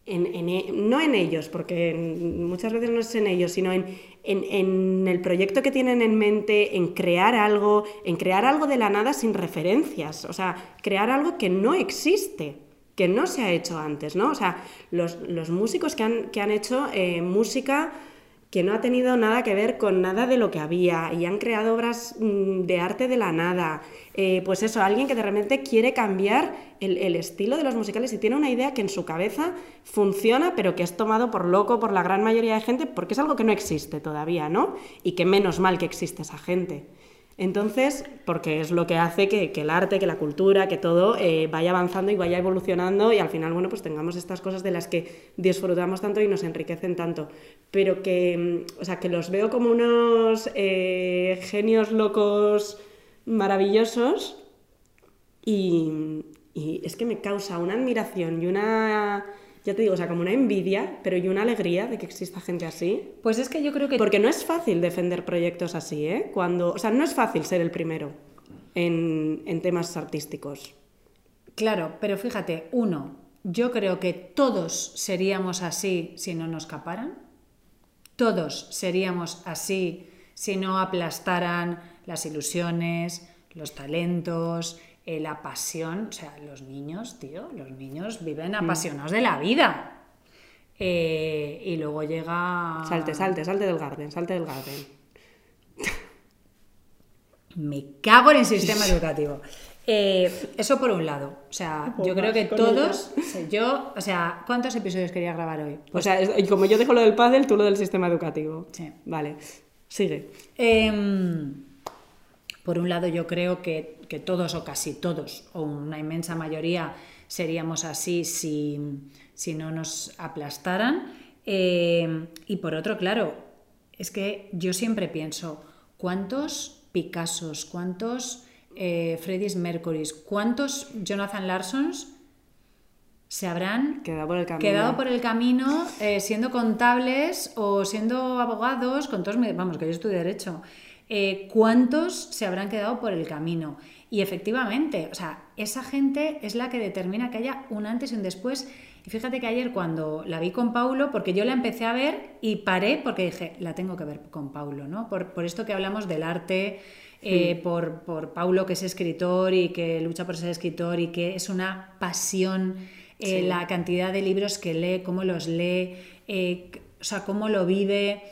en- en e- no en ellos, porque muchas veces no es en ellos, sino en, en- en el proyecto que tienen en mente, en crear algo, en crear algo de la nada sin referencias, o sea, crear algo que no existe, que no se ha hecho antes, ¿no? O sea, los, los músicos que han, que han hecho eh, música que no ha tenido nada que ver con nada de lo que había y han creado obras mm, de arte de la nada. Eh, pues eso, alguien que de repente quiere cambiar el, el estilo de los musicales y tiene una idea que en su cabeza funciona, pero que es tomado por loco por la gran mayoría de gente porque es algo que no existe todavía, ¿no? Y que menos mal que existe esa gente. Entonces, porque es lo que hace que, el arte, que la cultura, que todo eh, vaya avanzando y vaya evolucionando y al final, bueno, pues tengamos estas cosas de las que disfrutamos tanto y nos enriquecen tanto. Pero que, mm, o sea, que los veo como unos eh, genios locos maravillosos y es que me causa una admiración y una, ya te digo, o sea, como una envidia, pero y una alegría de que exista gente así. Pues es que yo creo que... Porque no es fácil defender proyectos así, ¿eh? Cuando, o sea, no es fácil ser el primero en, en temas artísticos. Claro, pero fíjate, uno, yo creo que todos seríamos así si no nos caparan. Todos seríamos así si no aplastaran las ilusiones, los talentos, eh, la pasión. O sea, los niños, tío, los niños viven Mm. apasionados de la vida. Eh, y luego llega... Salte, salte, salte del garden, salte del garden. Me cago en el sistema educativo. Eh, eso por un lado. O sea, yo creo que todos. sea, Yo, o sea, ¿cuántos episodios quería grabar hoy? O sea, es- y como yo dejo lo del pádel, tú lo del sistema educativo. Sí. Vale, sigue. Em, por un lado, yo creo que, que todos o casi todos, o una inmensa mayoría, seríamos así si, si no nos aplastaran. Em, y por otro, claro, es que yo siempre pienso, ¿cuántos Picassos, cuántos eh, Freddie Mercurys, cuántos Jonathan Larsons se habrán Queda por el camino. quedado por el camino eh, siendo contables o siendo abogados, con todos, vamos, que yo estudio Derecho. Eh, ¿Cuántos se habrán quedado por el camino? Y efectivamente, o sea, esa gente es la que determina que haya un antes y un después. Y fíjate que ayer cuando la vi con Paulo, porque yo la empecé a ver y paré porque dije, la tengo que ver con Paulo, ¿no? Por, por esto que hablamos del arte, eh, por, por Paulo que es escritor y que lucha por ser escritor y que es una pasión eh, Sí. la cantidad de libros que lee, cómo los lee, eh, o sea, cómo lo vive.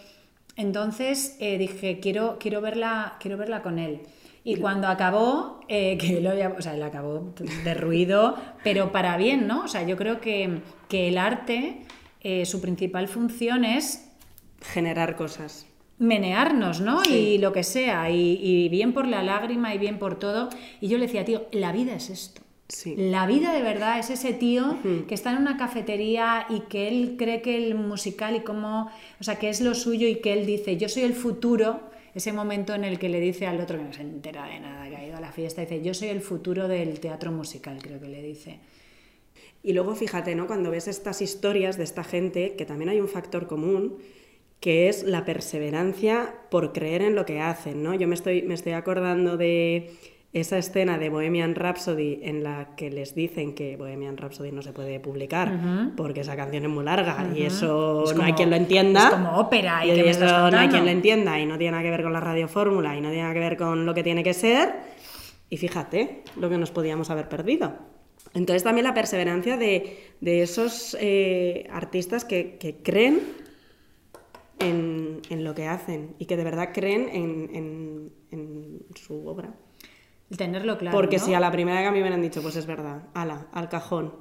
Entonces eh, dije, quiero, quiero, verla, quiero verla con él. Y cuando acabó, eh, que lo había- o sea, él acabó derruido, pero para bien, ¿no? O sea, yo creo que, que el arte, eh, su principal función es Generar cosas. menearnos, ¿no? Sí. Y lo que sea, y, y bien por la lágrima y bien por todo. Y yo le decía, tío, la vida es esto. Sí. La vida de verdad es ese tío que está en una cafetería y que él cree que el musical y cómo, o sea, que es lo suyo y que él dice, yo soy el futuro, ese momento en el que le dice al otro que no se entera de nada, que ha ido a la fiesta, dice, yo soy el futuro del teatro musical, creo que le dice. Y luego fíjate, ¿no? Cuando ves estas historias de esta gente, que también hay un factor común, que es la perseverancia por creer en lo que hacen, ¿no? Yo me estoy, me estoy acordando de esa escena de Bohemian Rhapsody en la que les dicen que Bohemian Rhapsody no se puede publicar porque esa canción es muy larga y eso Es no hay como- quien lo entienda. es como ópera, ¿y y qué me eso no hay quien lo entienda y no tiene nada que ver con la radiofórmula y no tiene nada que ver con lo que tiene que ser. Y fíjate lo que nos podíamos haber perdido. Entonces también la perseverancia de, de esos eh, artistas que, que creen en, en lo que hacen y que de verdad creen en, en- en su obra. El tenerlo claro. Porque ¿no? si a la primera que a mí me hubieran dicho, pues es verdad, ala, al cajón.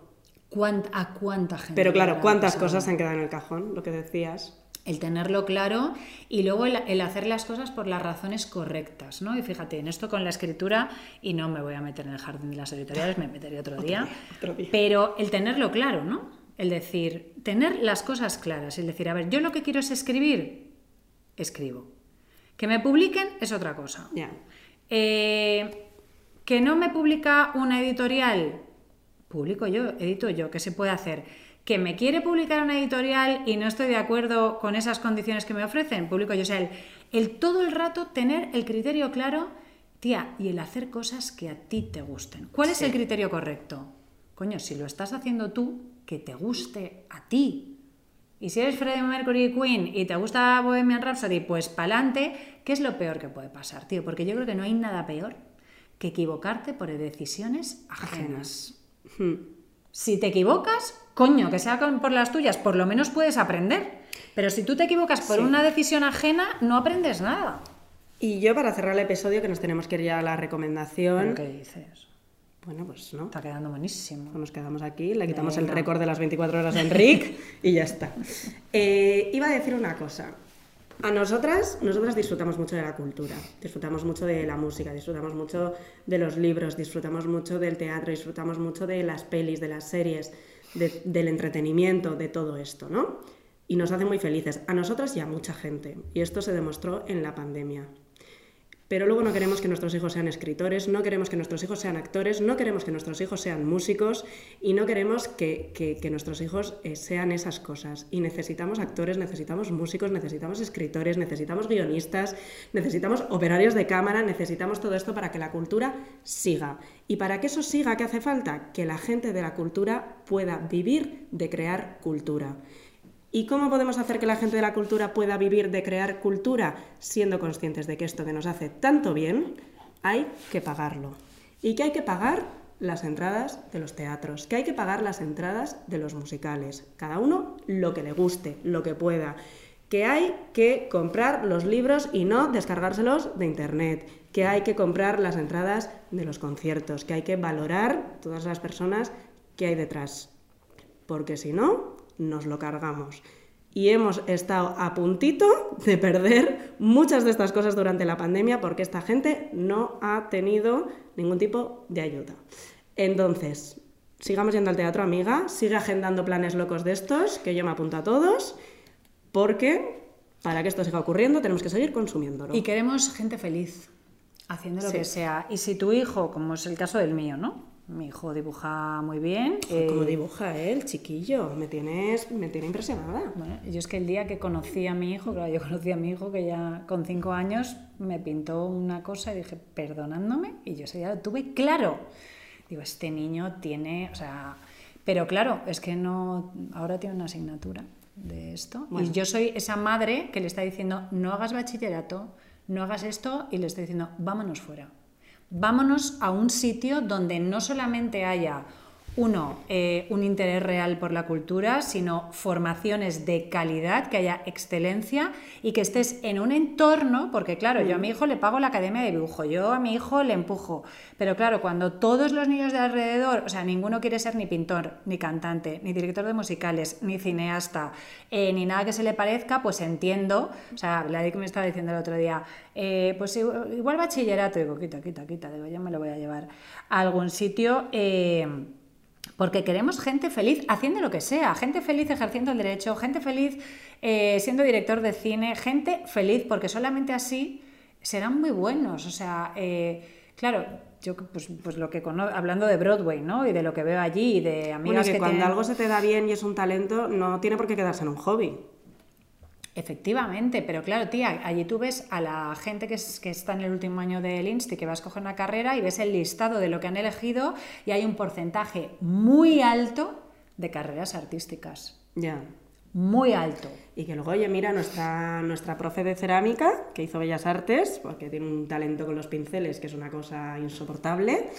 ¿Cuánt- ¿A cuánta gente? Pero claro, ¿cuántas cosas se han quedado en el cajón? Lo que decías. el tenerlo claro y luego el, el hacer las cosas por las razones correctas, ¿no? Y fíjate, en esto con la escritura, y no me voy a meter en el jardín de las editoriales, me meteré otro día, otro día. pero el tenerlo claro, ¿no? El decir, tener las cosas claras, el decir, a ver, yo lo que quiero es escribir, escribo. Que me publiquen es otra cosa. Ya. Eh, que no me publica una editorial, publico yo, edito yo, ¿qué se puede hacer? Que me quiere publicar una editorial y no estoy de acuerdo con esas condiciones que me ofrecen, publico yo. O sea, el, el todo el rato tener el criterio claro, tía, y el hacer cosas que a ti te gusten. ¿Cuál es el criterio correcto? Coño, si lo estás haciendo tú, que te guste a ti. Y si eres Freddie Mercury Queen y te gusta Bohemian Rhapsody, pues pa'lante, ¿qué es lo peor que puede pasar, tío? Porque yo creo que no hay nada peor que equivocarte por decisiones ajenas. Hmm. Si te equivocas, coño, que sea por las tuyas, por lo menos puedes aprender. Pero si tú te equivocas por Sí. una decisión ajena, no aprendes nada. Y yo para cerrar el episodio, que nos tenemos que ir ya a la recomendación. ¿Pero ¿Qué dices? Bueno, pues no. Está quedando buenísimo. Nos quedamos aquí, le quitamos el récord de las 24 horas a Enric y ya está. Eh, iba a decir una cosa. A nosotras, nosotras disfrutamos mucho de la cultura, disfrutamos mucho de la música, disfrutamos mucho de los libros, disfrutamos mucho del teatro, disfrutamos mucho de las pelis, de las series, de- del entretenimiento, de todo esto, ¿no? Y nos hace muy felices, a nosotras y a mucha gente. Y esto se demostró en la pandemia. Pero luego no queremos que nuestros hijos sean escritores, no queremos que nuestros hijos sean actores, no queremos que nuestros hijos sean músicos y no queremos que, nuestros hijos eh, sean esas cosas. Y necesitamos actores, necesitamos músicos, necesitamos escritores, necesitamos guionistas, necesitamos operarios de cámara, necesitamos todo esto para que la cultura siga. Y para que eso siga, ¿qué hace falta? Que la gente de la cultura pueda vivir de crear cultura. ¿Y cómo podemos hacer que la gente de la cultura pueda vivir de crear cultura siendo conscientes de que esto que nos hace tanto bien hay que pagarlo? ¿Y que hay que pagar? Las entradas de los teatros, que hay que pagar las entradas de los musicales, cada uno lo que le guste, lo que pueda, que hay que comprar los libros y no descargárselos de internet, que hay que comprar las entradas de los conciertos, que hay que valorar todas las personas que hay detrás, porque si no, nos lo cargamos. Y hemos estado a puntito de perder muchas de estas cosas durante la pandemia porque esta gente no ha tenido ningún tipo de ayuda. Entonces, sigamos yendo al teatro, amiga, sigue agendando planes locos de estos, que yo me apunto a todos, porque para que esto siga ocurriendo tenemos que seguir consumiéndolo. Y queremos gente feliz, haciendo lo que sea. Y si tu hijo, como es el caso del mío, ¿no? Mi hijo dibuja muy bien. Como eh, dibuja él, chiquillo, me tienes, me tiene impresionada. Bueno, yo es que el día que conocí a mi hijo, claro, yo conocí a mi hijo que ya con cinco años me pintó una cosa y dije, perdonándome, y yo ese ya lo tuve claro. Digo, este niño tiene, o sea, pero claro, es que no, ahora tiene una asignatura de esto. Y yo soy esa madre que le está diciendo, no hagas bachillerato, no hagas esto, y le estoy diciendo, vámonos fuera vámonos a un sitio donde no solamente haya uno, eh, un interés real por la cultura, sino formaciones de calidad, que haya excelencia y que estés en un entorno, porque claro, yo a mi hijo le pago la academia de dibujo, yo a mi hijo le empujo, pero claro, cuando todos los niños de alrededor, o sea, ninguno quiere ser ni pintor, ni cantante, ni director de musicales, ni cineasta, eh, ni nada que se le parezca, pues entiendo, o sea, la de que me estaba diciendo el otro día, eh, pues igual bachillerato, digo, quita, quita, quita, digo, ya me lo voy a llevar a algún sitio. Porque queremos gente feliz haciendo lo que sea, gente feliz ejerciendo el derecho, gente feliz eh, siendo director de cine, gente feliz, porque solamente así serán muy buenos. O sea, eh, claro, yo pues, pues lo que conozco, hablando de Broadway, ¿no? Y de lo que veo allí y de amigas que, que cuando algo se te da bien y es un talento, no tiene por qué quedarse en un hobby. Efectivamente, pero claro, tía, allí tú ves a la gente que, que está en el último año del INSTI que va a escoger una carrera y ves el listado de lo que han elegido y hay un porcentaje muy alto de carreras artísticas. Ya. Muy alto. Y que luego, oye, mira, nuestra, nuestra profe de cerámica, que hizo Bellas Artes, porque tiene un talento con los pinceles que es una cosa insoportable,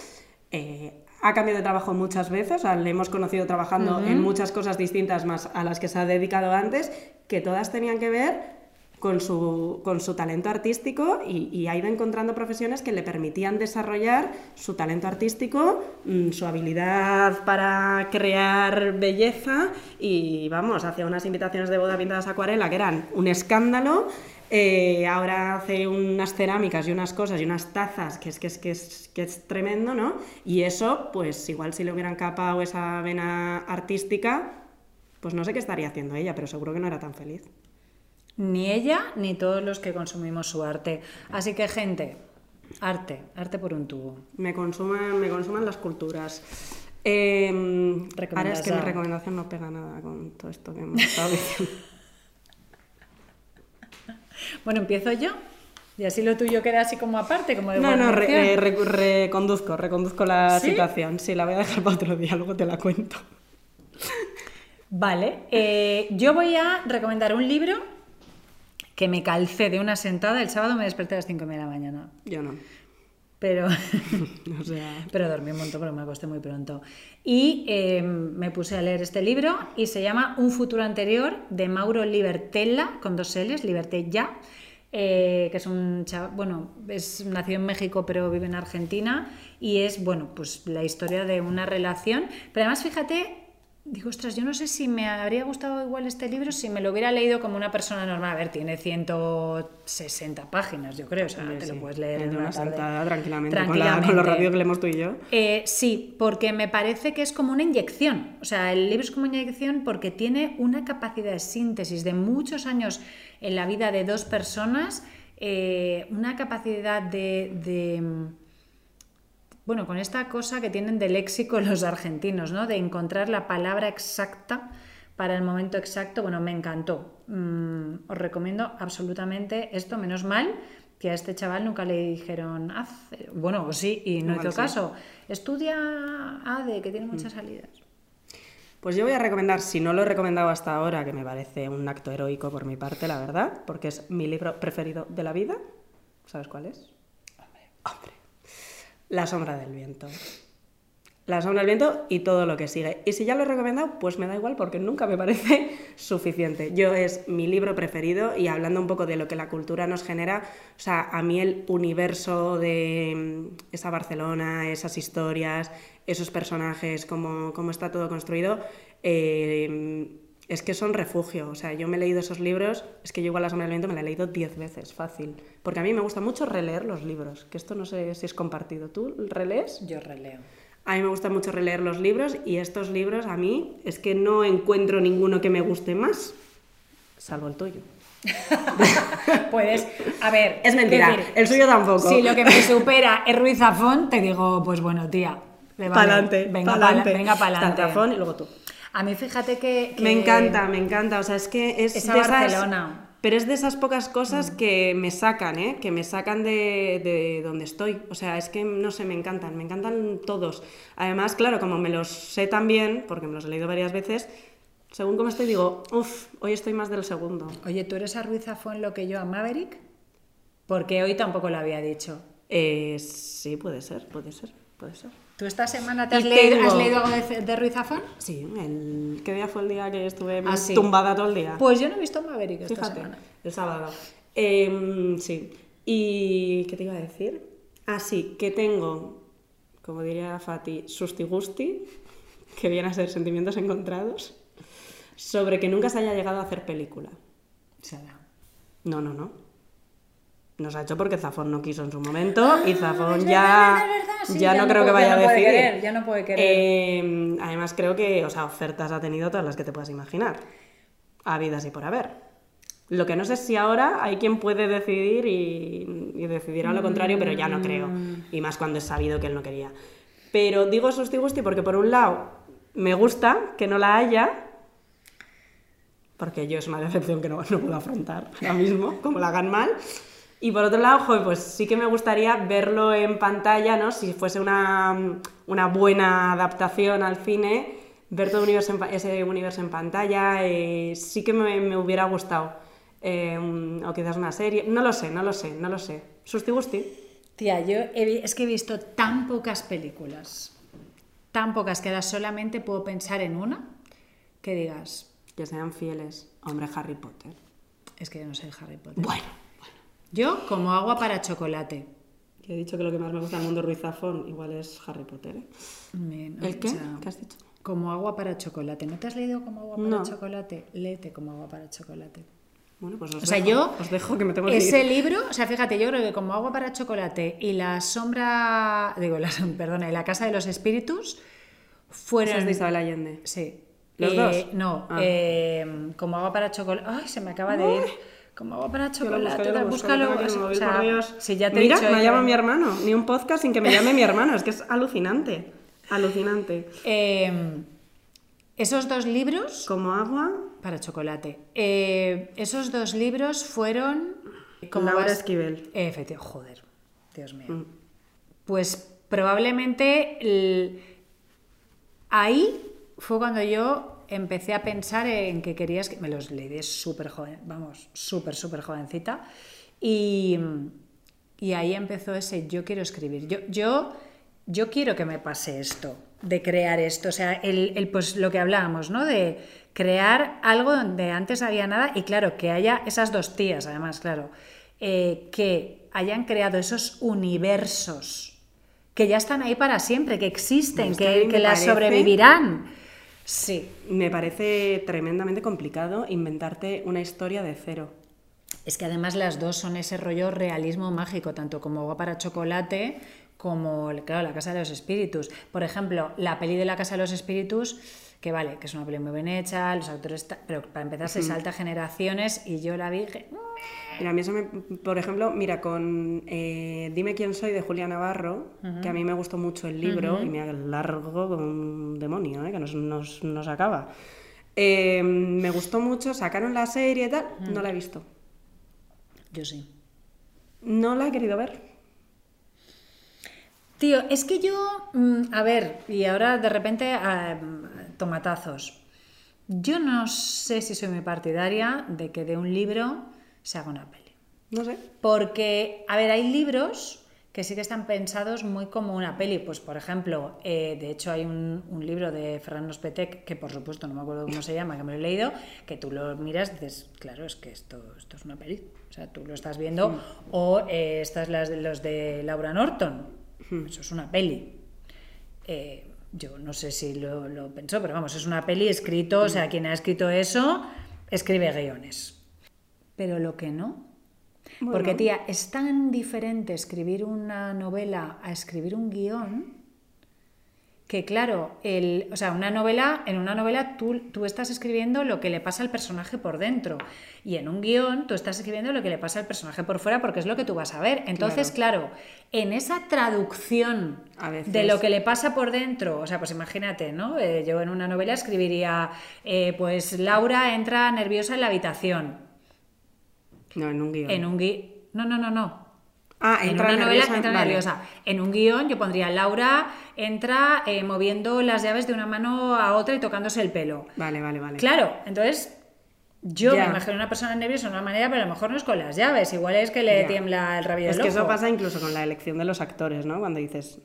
eh, ha cambiado de trabajo muchas veces, le hemos conocido trabajando en muchas cosas distintas más a las que se ha dedicado antes, que todas tenían que ver con su, con su talento artístico y, ha ido encontrando profesiones que le permitían desarrollar su talento artístico, mm, su habilidad para crear belleza y vamos, hacía unas invitaciones de boda pintadas acuarela que eran un escándalo eh, ahora hace unas cerámicas y unas cosas y unas tazas que es que es, que es, que es tremendo, ¿no? Y eso, pues igual si le hubieran capado esa vena artística, pues no sé qué estaría haciendo ella, pero seguro que no era tan feliz. Ni ella ni todos los que consumimos su arte. Así que, gente, arte, arte por un tubo. Me consuman, me consuman las culturas. Eh, ahora es que mi recomendación no pega nada con todo esto que hemos estado diciendo. Bueno, empiezo yo. Y así lo tuyo queda así como aparte, como de No, no, eh, reconduzco, reconduzco la situación. Sí, la voy a dejar para otro día, luego te la cuento. Vale, eh, yo voy a recomendar un libro que me calcé de una sentada. El sábado me desperté a las 5 de la mañana. Yo no. Pero, pero dormí un montón, pero me acosté muy pronto. Y eh, me puse a leer este libro y se llama Un futuro anterior de Mauro Libertella, con dos L's, Libertella, eh, que es un bueno, es nació en México pero vive en Argentina y es, bueno, pues la historia de una relación. Pero además, fíjate Digo, ostras, yo no sé si me habría gustado igual este libro si me lo hubiera leído como una persona normal. A ver, tiene 160 páginas, yo creo, o sea, te lo puedes leer en una, una tranquilamente, Con, la, con, lo rápido que leemos tú y yo. Eh, sí, porque me parece que es como una inyección. O sea, el libro es como una inyección porque tiene una capacidad de síntesis de muchos años en la vida de dos personas eh, una capacidad de, de, bueno, con esta cosa que tienen de léxico los argentinos, ¿no? De encontrar la palabra exacta para el momento exacto, bueno, me encantó. Mm, os recomiendo absolutamente esto, menos mal que a este chaval nunca le dijeron, haz, bueno, sí, y no Igual hizo sí. caso, estudia ADE, que tiene muchas salidas. Pues yo voy a recomendar, si no lo he recomendado hasta ahora, que me parece un acto heroico por mi parte, la verdad, porque es mi libro preferido de la vida. ¿Sabes cuál es? Hombre. La sombra del viento. La sombra del viento y todo lo que sigue. Y si ya lo he recomendado, pues me da igual porque nunca me parece suficiente. Yo es mi libro preferido y hablando un poco de lo que la cultura nos genera, o sea, a mí el universo de mm, esa Barcelona, esas historias, esos personajes, cómo, cómo está todo construido, eh, es que son refugio. O sea, yo me he leído esos libros, es que yo igual La sombra del viento me la he leído diez veces, fácil. Porque a mí me gusta mucho releer los libros, que esto no sé si es compartido. ¿Tú relees? Yo releo. A mí me gusta mucho releer los libros y estos libros a mí es que no encuentro ninguno que me guste más, salvo el tuyo. Puedes, a ver. Es mentira, decir, el suyo tampoco. Si lo que me supera es Ruiz Zafón, te digo, pues bueno, tía. le vale. Pa'lante, Venga, pa'lante. pa'la- venga, pa'lante. Zafón y luego tú. A mí fíjate que, que- Me encanta, me encanta. O sea, es que es Esa de esas- Barcelona. Mm. pero es de esas pocas cosas que me sacan, ¿eh? Que me sacan de, de donde estoy. O sea, es que no sé, me encantan, me encantan todos. Además, claro, como me los sé también, porque me los he leído varias veces, según como estoy, digo, uff, hoy estoy más del segundo. Oye, ¿tú eres a Ruiz Zafón lo que yo a Maverick? Porque hoy tampoco lo había dicho. Eh, sí, puede ser, puede ser, puede ser. ¿Tú esta semana te has, leído, tengo- has leído algo de, de Ruiz Zafón? Sí, el... ¿qué día fue el día que estuve Ah, sí. tumbada todo el día? Pues yo no he visto Maverick esta Fíjate, semana. el sábado. Em, sí. ¿Y qué te iba a decir? Ah, sí, que tengo, como diría Fati, susti-gusti, que viene a ser sentimientos encontrados, sobre que nunca se haya llegado a hacer película. No, no, no. Nos ha hecho porque Zafón no quiso en su momento y Zafón ya, verdad, es verdad, sí, ya ya no no creo que vaya ya a no puede decidir. querer, ya no puede querer. Eh, además creo que, o sea, ofertas ha tenido todas las que te puedas imaginar. Habidas y por haber. Lo que no sé es si ahora hay quien puede decidir y, y decidirá lo contrario, pero ya no creo. Y más cuando es sabido que él no quería. Pero digo susti gusti porque por un lado me gusta que no la haya, porque yo es una decepción que no, no puedo afrontar ahora mismo, como la hagan mal. Y por otro lado, joder, pues sí que me gustaría verlo en pantalla, ¿no? Si fuese una, una buena adaptación al cine, ver todo universo en pa- ese universo en pantalla, eh, sí que me, me hubiera gustado. Eh, o quizás una serie, no lo sé, no lo sé, no lo sé. Susti gusti. Tía, yo he es que he visto tan pocas películas, tan pocas que ahora solamente puedo pensar en una que digas, Que sean fieles. Hombre, Harry Potter. es que yo no sé de Harry Potter. Bueno, Yo como agua para chocolate. que he dicho que lo que más me gusta del mundo Ruiz Zafón igual es Harry Potter. ¿eh? ¿El qué? ¿Qué has dicho? Como agua para chocolate. ¿No te has leído como agua para No. chocolate? Léete como agua para chocolate. Bueno, pues os O sea, dejo, yo, os dejo que me tengo que ese ir. libro, o sea, fíjate, yo creo que como agua para chocolate y la sombra, digo, la, perdona, y la casa de los espíritus fueron... Esas de Isabel Allende. Sí. ¿Los Eh, dos? No, Ah. eh, como agua para chocolate. Ay, se me acaba de ir. Como agua para Yo lo busco, chocolate. yo lo busco, búscalo. o sea, por Dios. Si ya te he Mira, dicho me llama mi hermano. Ni un podcast sin que me llame mi hermano. Es que es alucinante. Alucinante. Eh, esos dos libros Como agua, para chocolate. Eh, esos dos libros fueron. ¿cómo Laura vas? Esquivel. Eh, efectivamente, joder, Dios mío. Mm. Pues probablemente el- ahí fue cuando yo empecé a pensar en que querías que me los leí de súper joven, vamos, súper, súper jovencita. Y, y ahí empezó ese yo quiero escribir. Yo, yo, yo quiero que me pase esto, de crear esto. O sea, el, el, pues lo que hablábamos, ¿no? De crear algo donde antes había nada y claro, que haya esas dos tías, además, claro, eh, que hayan creado esos universos que ya están ahí para siempre, que existen, a que, que las sobrevivirán. Sí. me parece tremendamente complicado inventarte una historia de cero. Es que además las dos son ese rollo realismo mágico, tanto como agua para chocolate como, claro, La Casa de los Espíritus. Por ejemplo, la peli de La Casa de los Espíritus, que vale, que es una peli muy bien hecha, los actores, pero para empezar se salta generaciones y yo la vi... Mira, a mí eso me, por ejemplo, mira, con eh, Dime quién soy de Julia Navarro, que a mí me gustó mucho el libro y me y me largo como un demonio, ¿eh? que nos, nos, nos acaba. Eh, me gustó mucho, sacaron la serie y tal, no la he visto. Yo sí. No la he querido ver. Tío, es que yo, mm, a ver, y ahora de repente ah, tomatazos. Yo no sé si soy muy partidaria de que de un libro se haga una peli. No sé. Porque, a ver, hay libros que sí que están pensados muy como una peli. Pues, por ejemplo, eh, de hecho hay un, libro de Ferran Petec, que por supuesto no me acuerdo cómo se llama, que me lo he leído, que tú lo miras y dices, claro, es que esto, esto es una peli. O sea, tú lo estás viendo. O eh, estas las de los de Laura Norton. Eso es una peli. Eh, yo no sé si lo, lo, pensó, pero vamos, es una peli escrito, o sea, quien ha escrito eso escribe guiones. Pero lo que no, porque, tía, es tan diferente escribir una novela a escribir un guion que, claro, el, o sea, una novela, en una novela tú, tú, estás escribiendo lo que le pasa al personaje por dentro y en un guion tú estás escribiendo lo que le pasa al personaje por fuera porque es lo que tú vas a ver. Entonces, claro, en esa traducción de lo que le pasa por dentro, o sea, pues imagínate, ¿no? Eh, yo en una novela escribiría, eh, pues Laura entra nerviosa en la habitación no, en un guion. En un guion. No, no, no, no. Ah, en una novela entra nerviosa. En un guion yo pondría Laura entra eh, moviendo las llaves de una mano a otra y tocándose el pelo. Vale, vale, vale. Claro, entonces yo me imagino una persona nerviosa de una manera, pero a lo mejor no es con las llaves. Igual es que le tiembla el rabillo Es que eso pasa incluso con la elección de los actores, ¿no? Cuando dices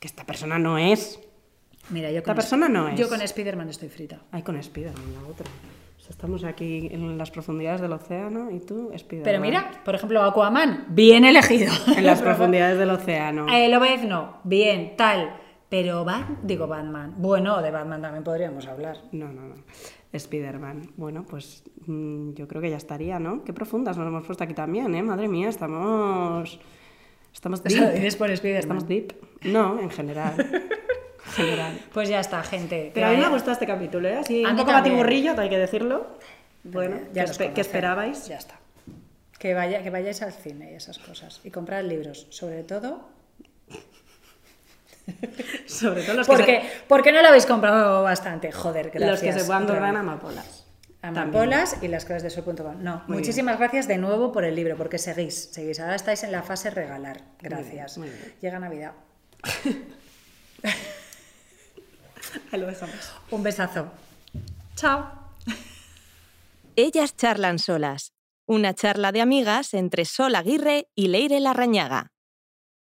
que esta persona no es. Mira, yo con esta persona no es. Yo con Spiderman estoy frita. Ay, con Spiderman, la otra. Estamos aquí en las profundidades del océano y tú, Spider Pero mira, por ejemplo, Aquaman, bien elegido. En las profundidades del océano. Eh, lo ves, no, bien, tal. Pero Batman, digo Batman. Bueno, de Batman también podríamos hablar. No, no, no. Spider-Man. Bueno, pues mm, yo creo que ya estaría, ¿no? Qué profundas nos hemos puesto aquí también, ¿eh? Madre mía, estamos... Estamos deep. por Spider-Man. Estamos deep. No, en general. General. Pues ya está, gente. Pero a mí me gustado este capítulo, ¿eh? Así, un poco batiburrillo, hay que decirlo. Bueno, ya ¿qué, esperabais? Ya está. Que, vaya, que vayáis al cine y esas cosas. Y comprar libros, sobre todo. sobre todo los porque, que se... ¿Por qué no lo habéis comprado bastante? Joder, gracias. Los que se puedan en amapolas. Amapolas y las claves de sol.com. No, muchísimas gracias de nuevo por el libro, porque seguís, seguís. Ahora estáis en la fase regalar. Gracias. Llega Navidad. Ahí lo dejamos. Un besazo. Chao. Ellas charlan solas. Una charla de amigas entre Sol Aguirre y Leire Larrañaga.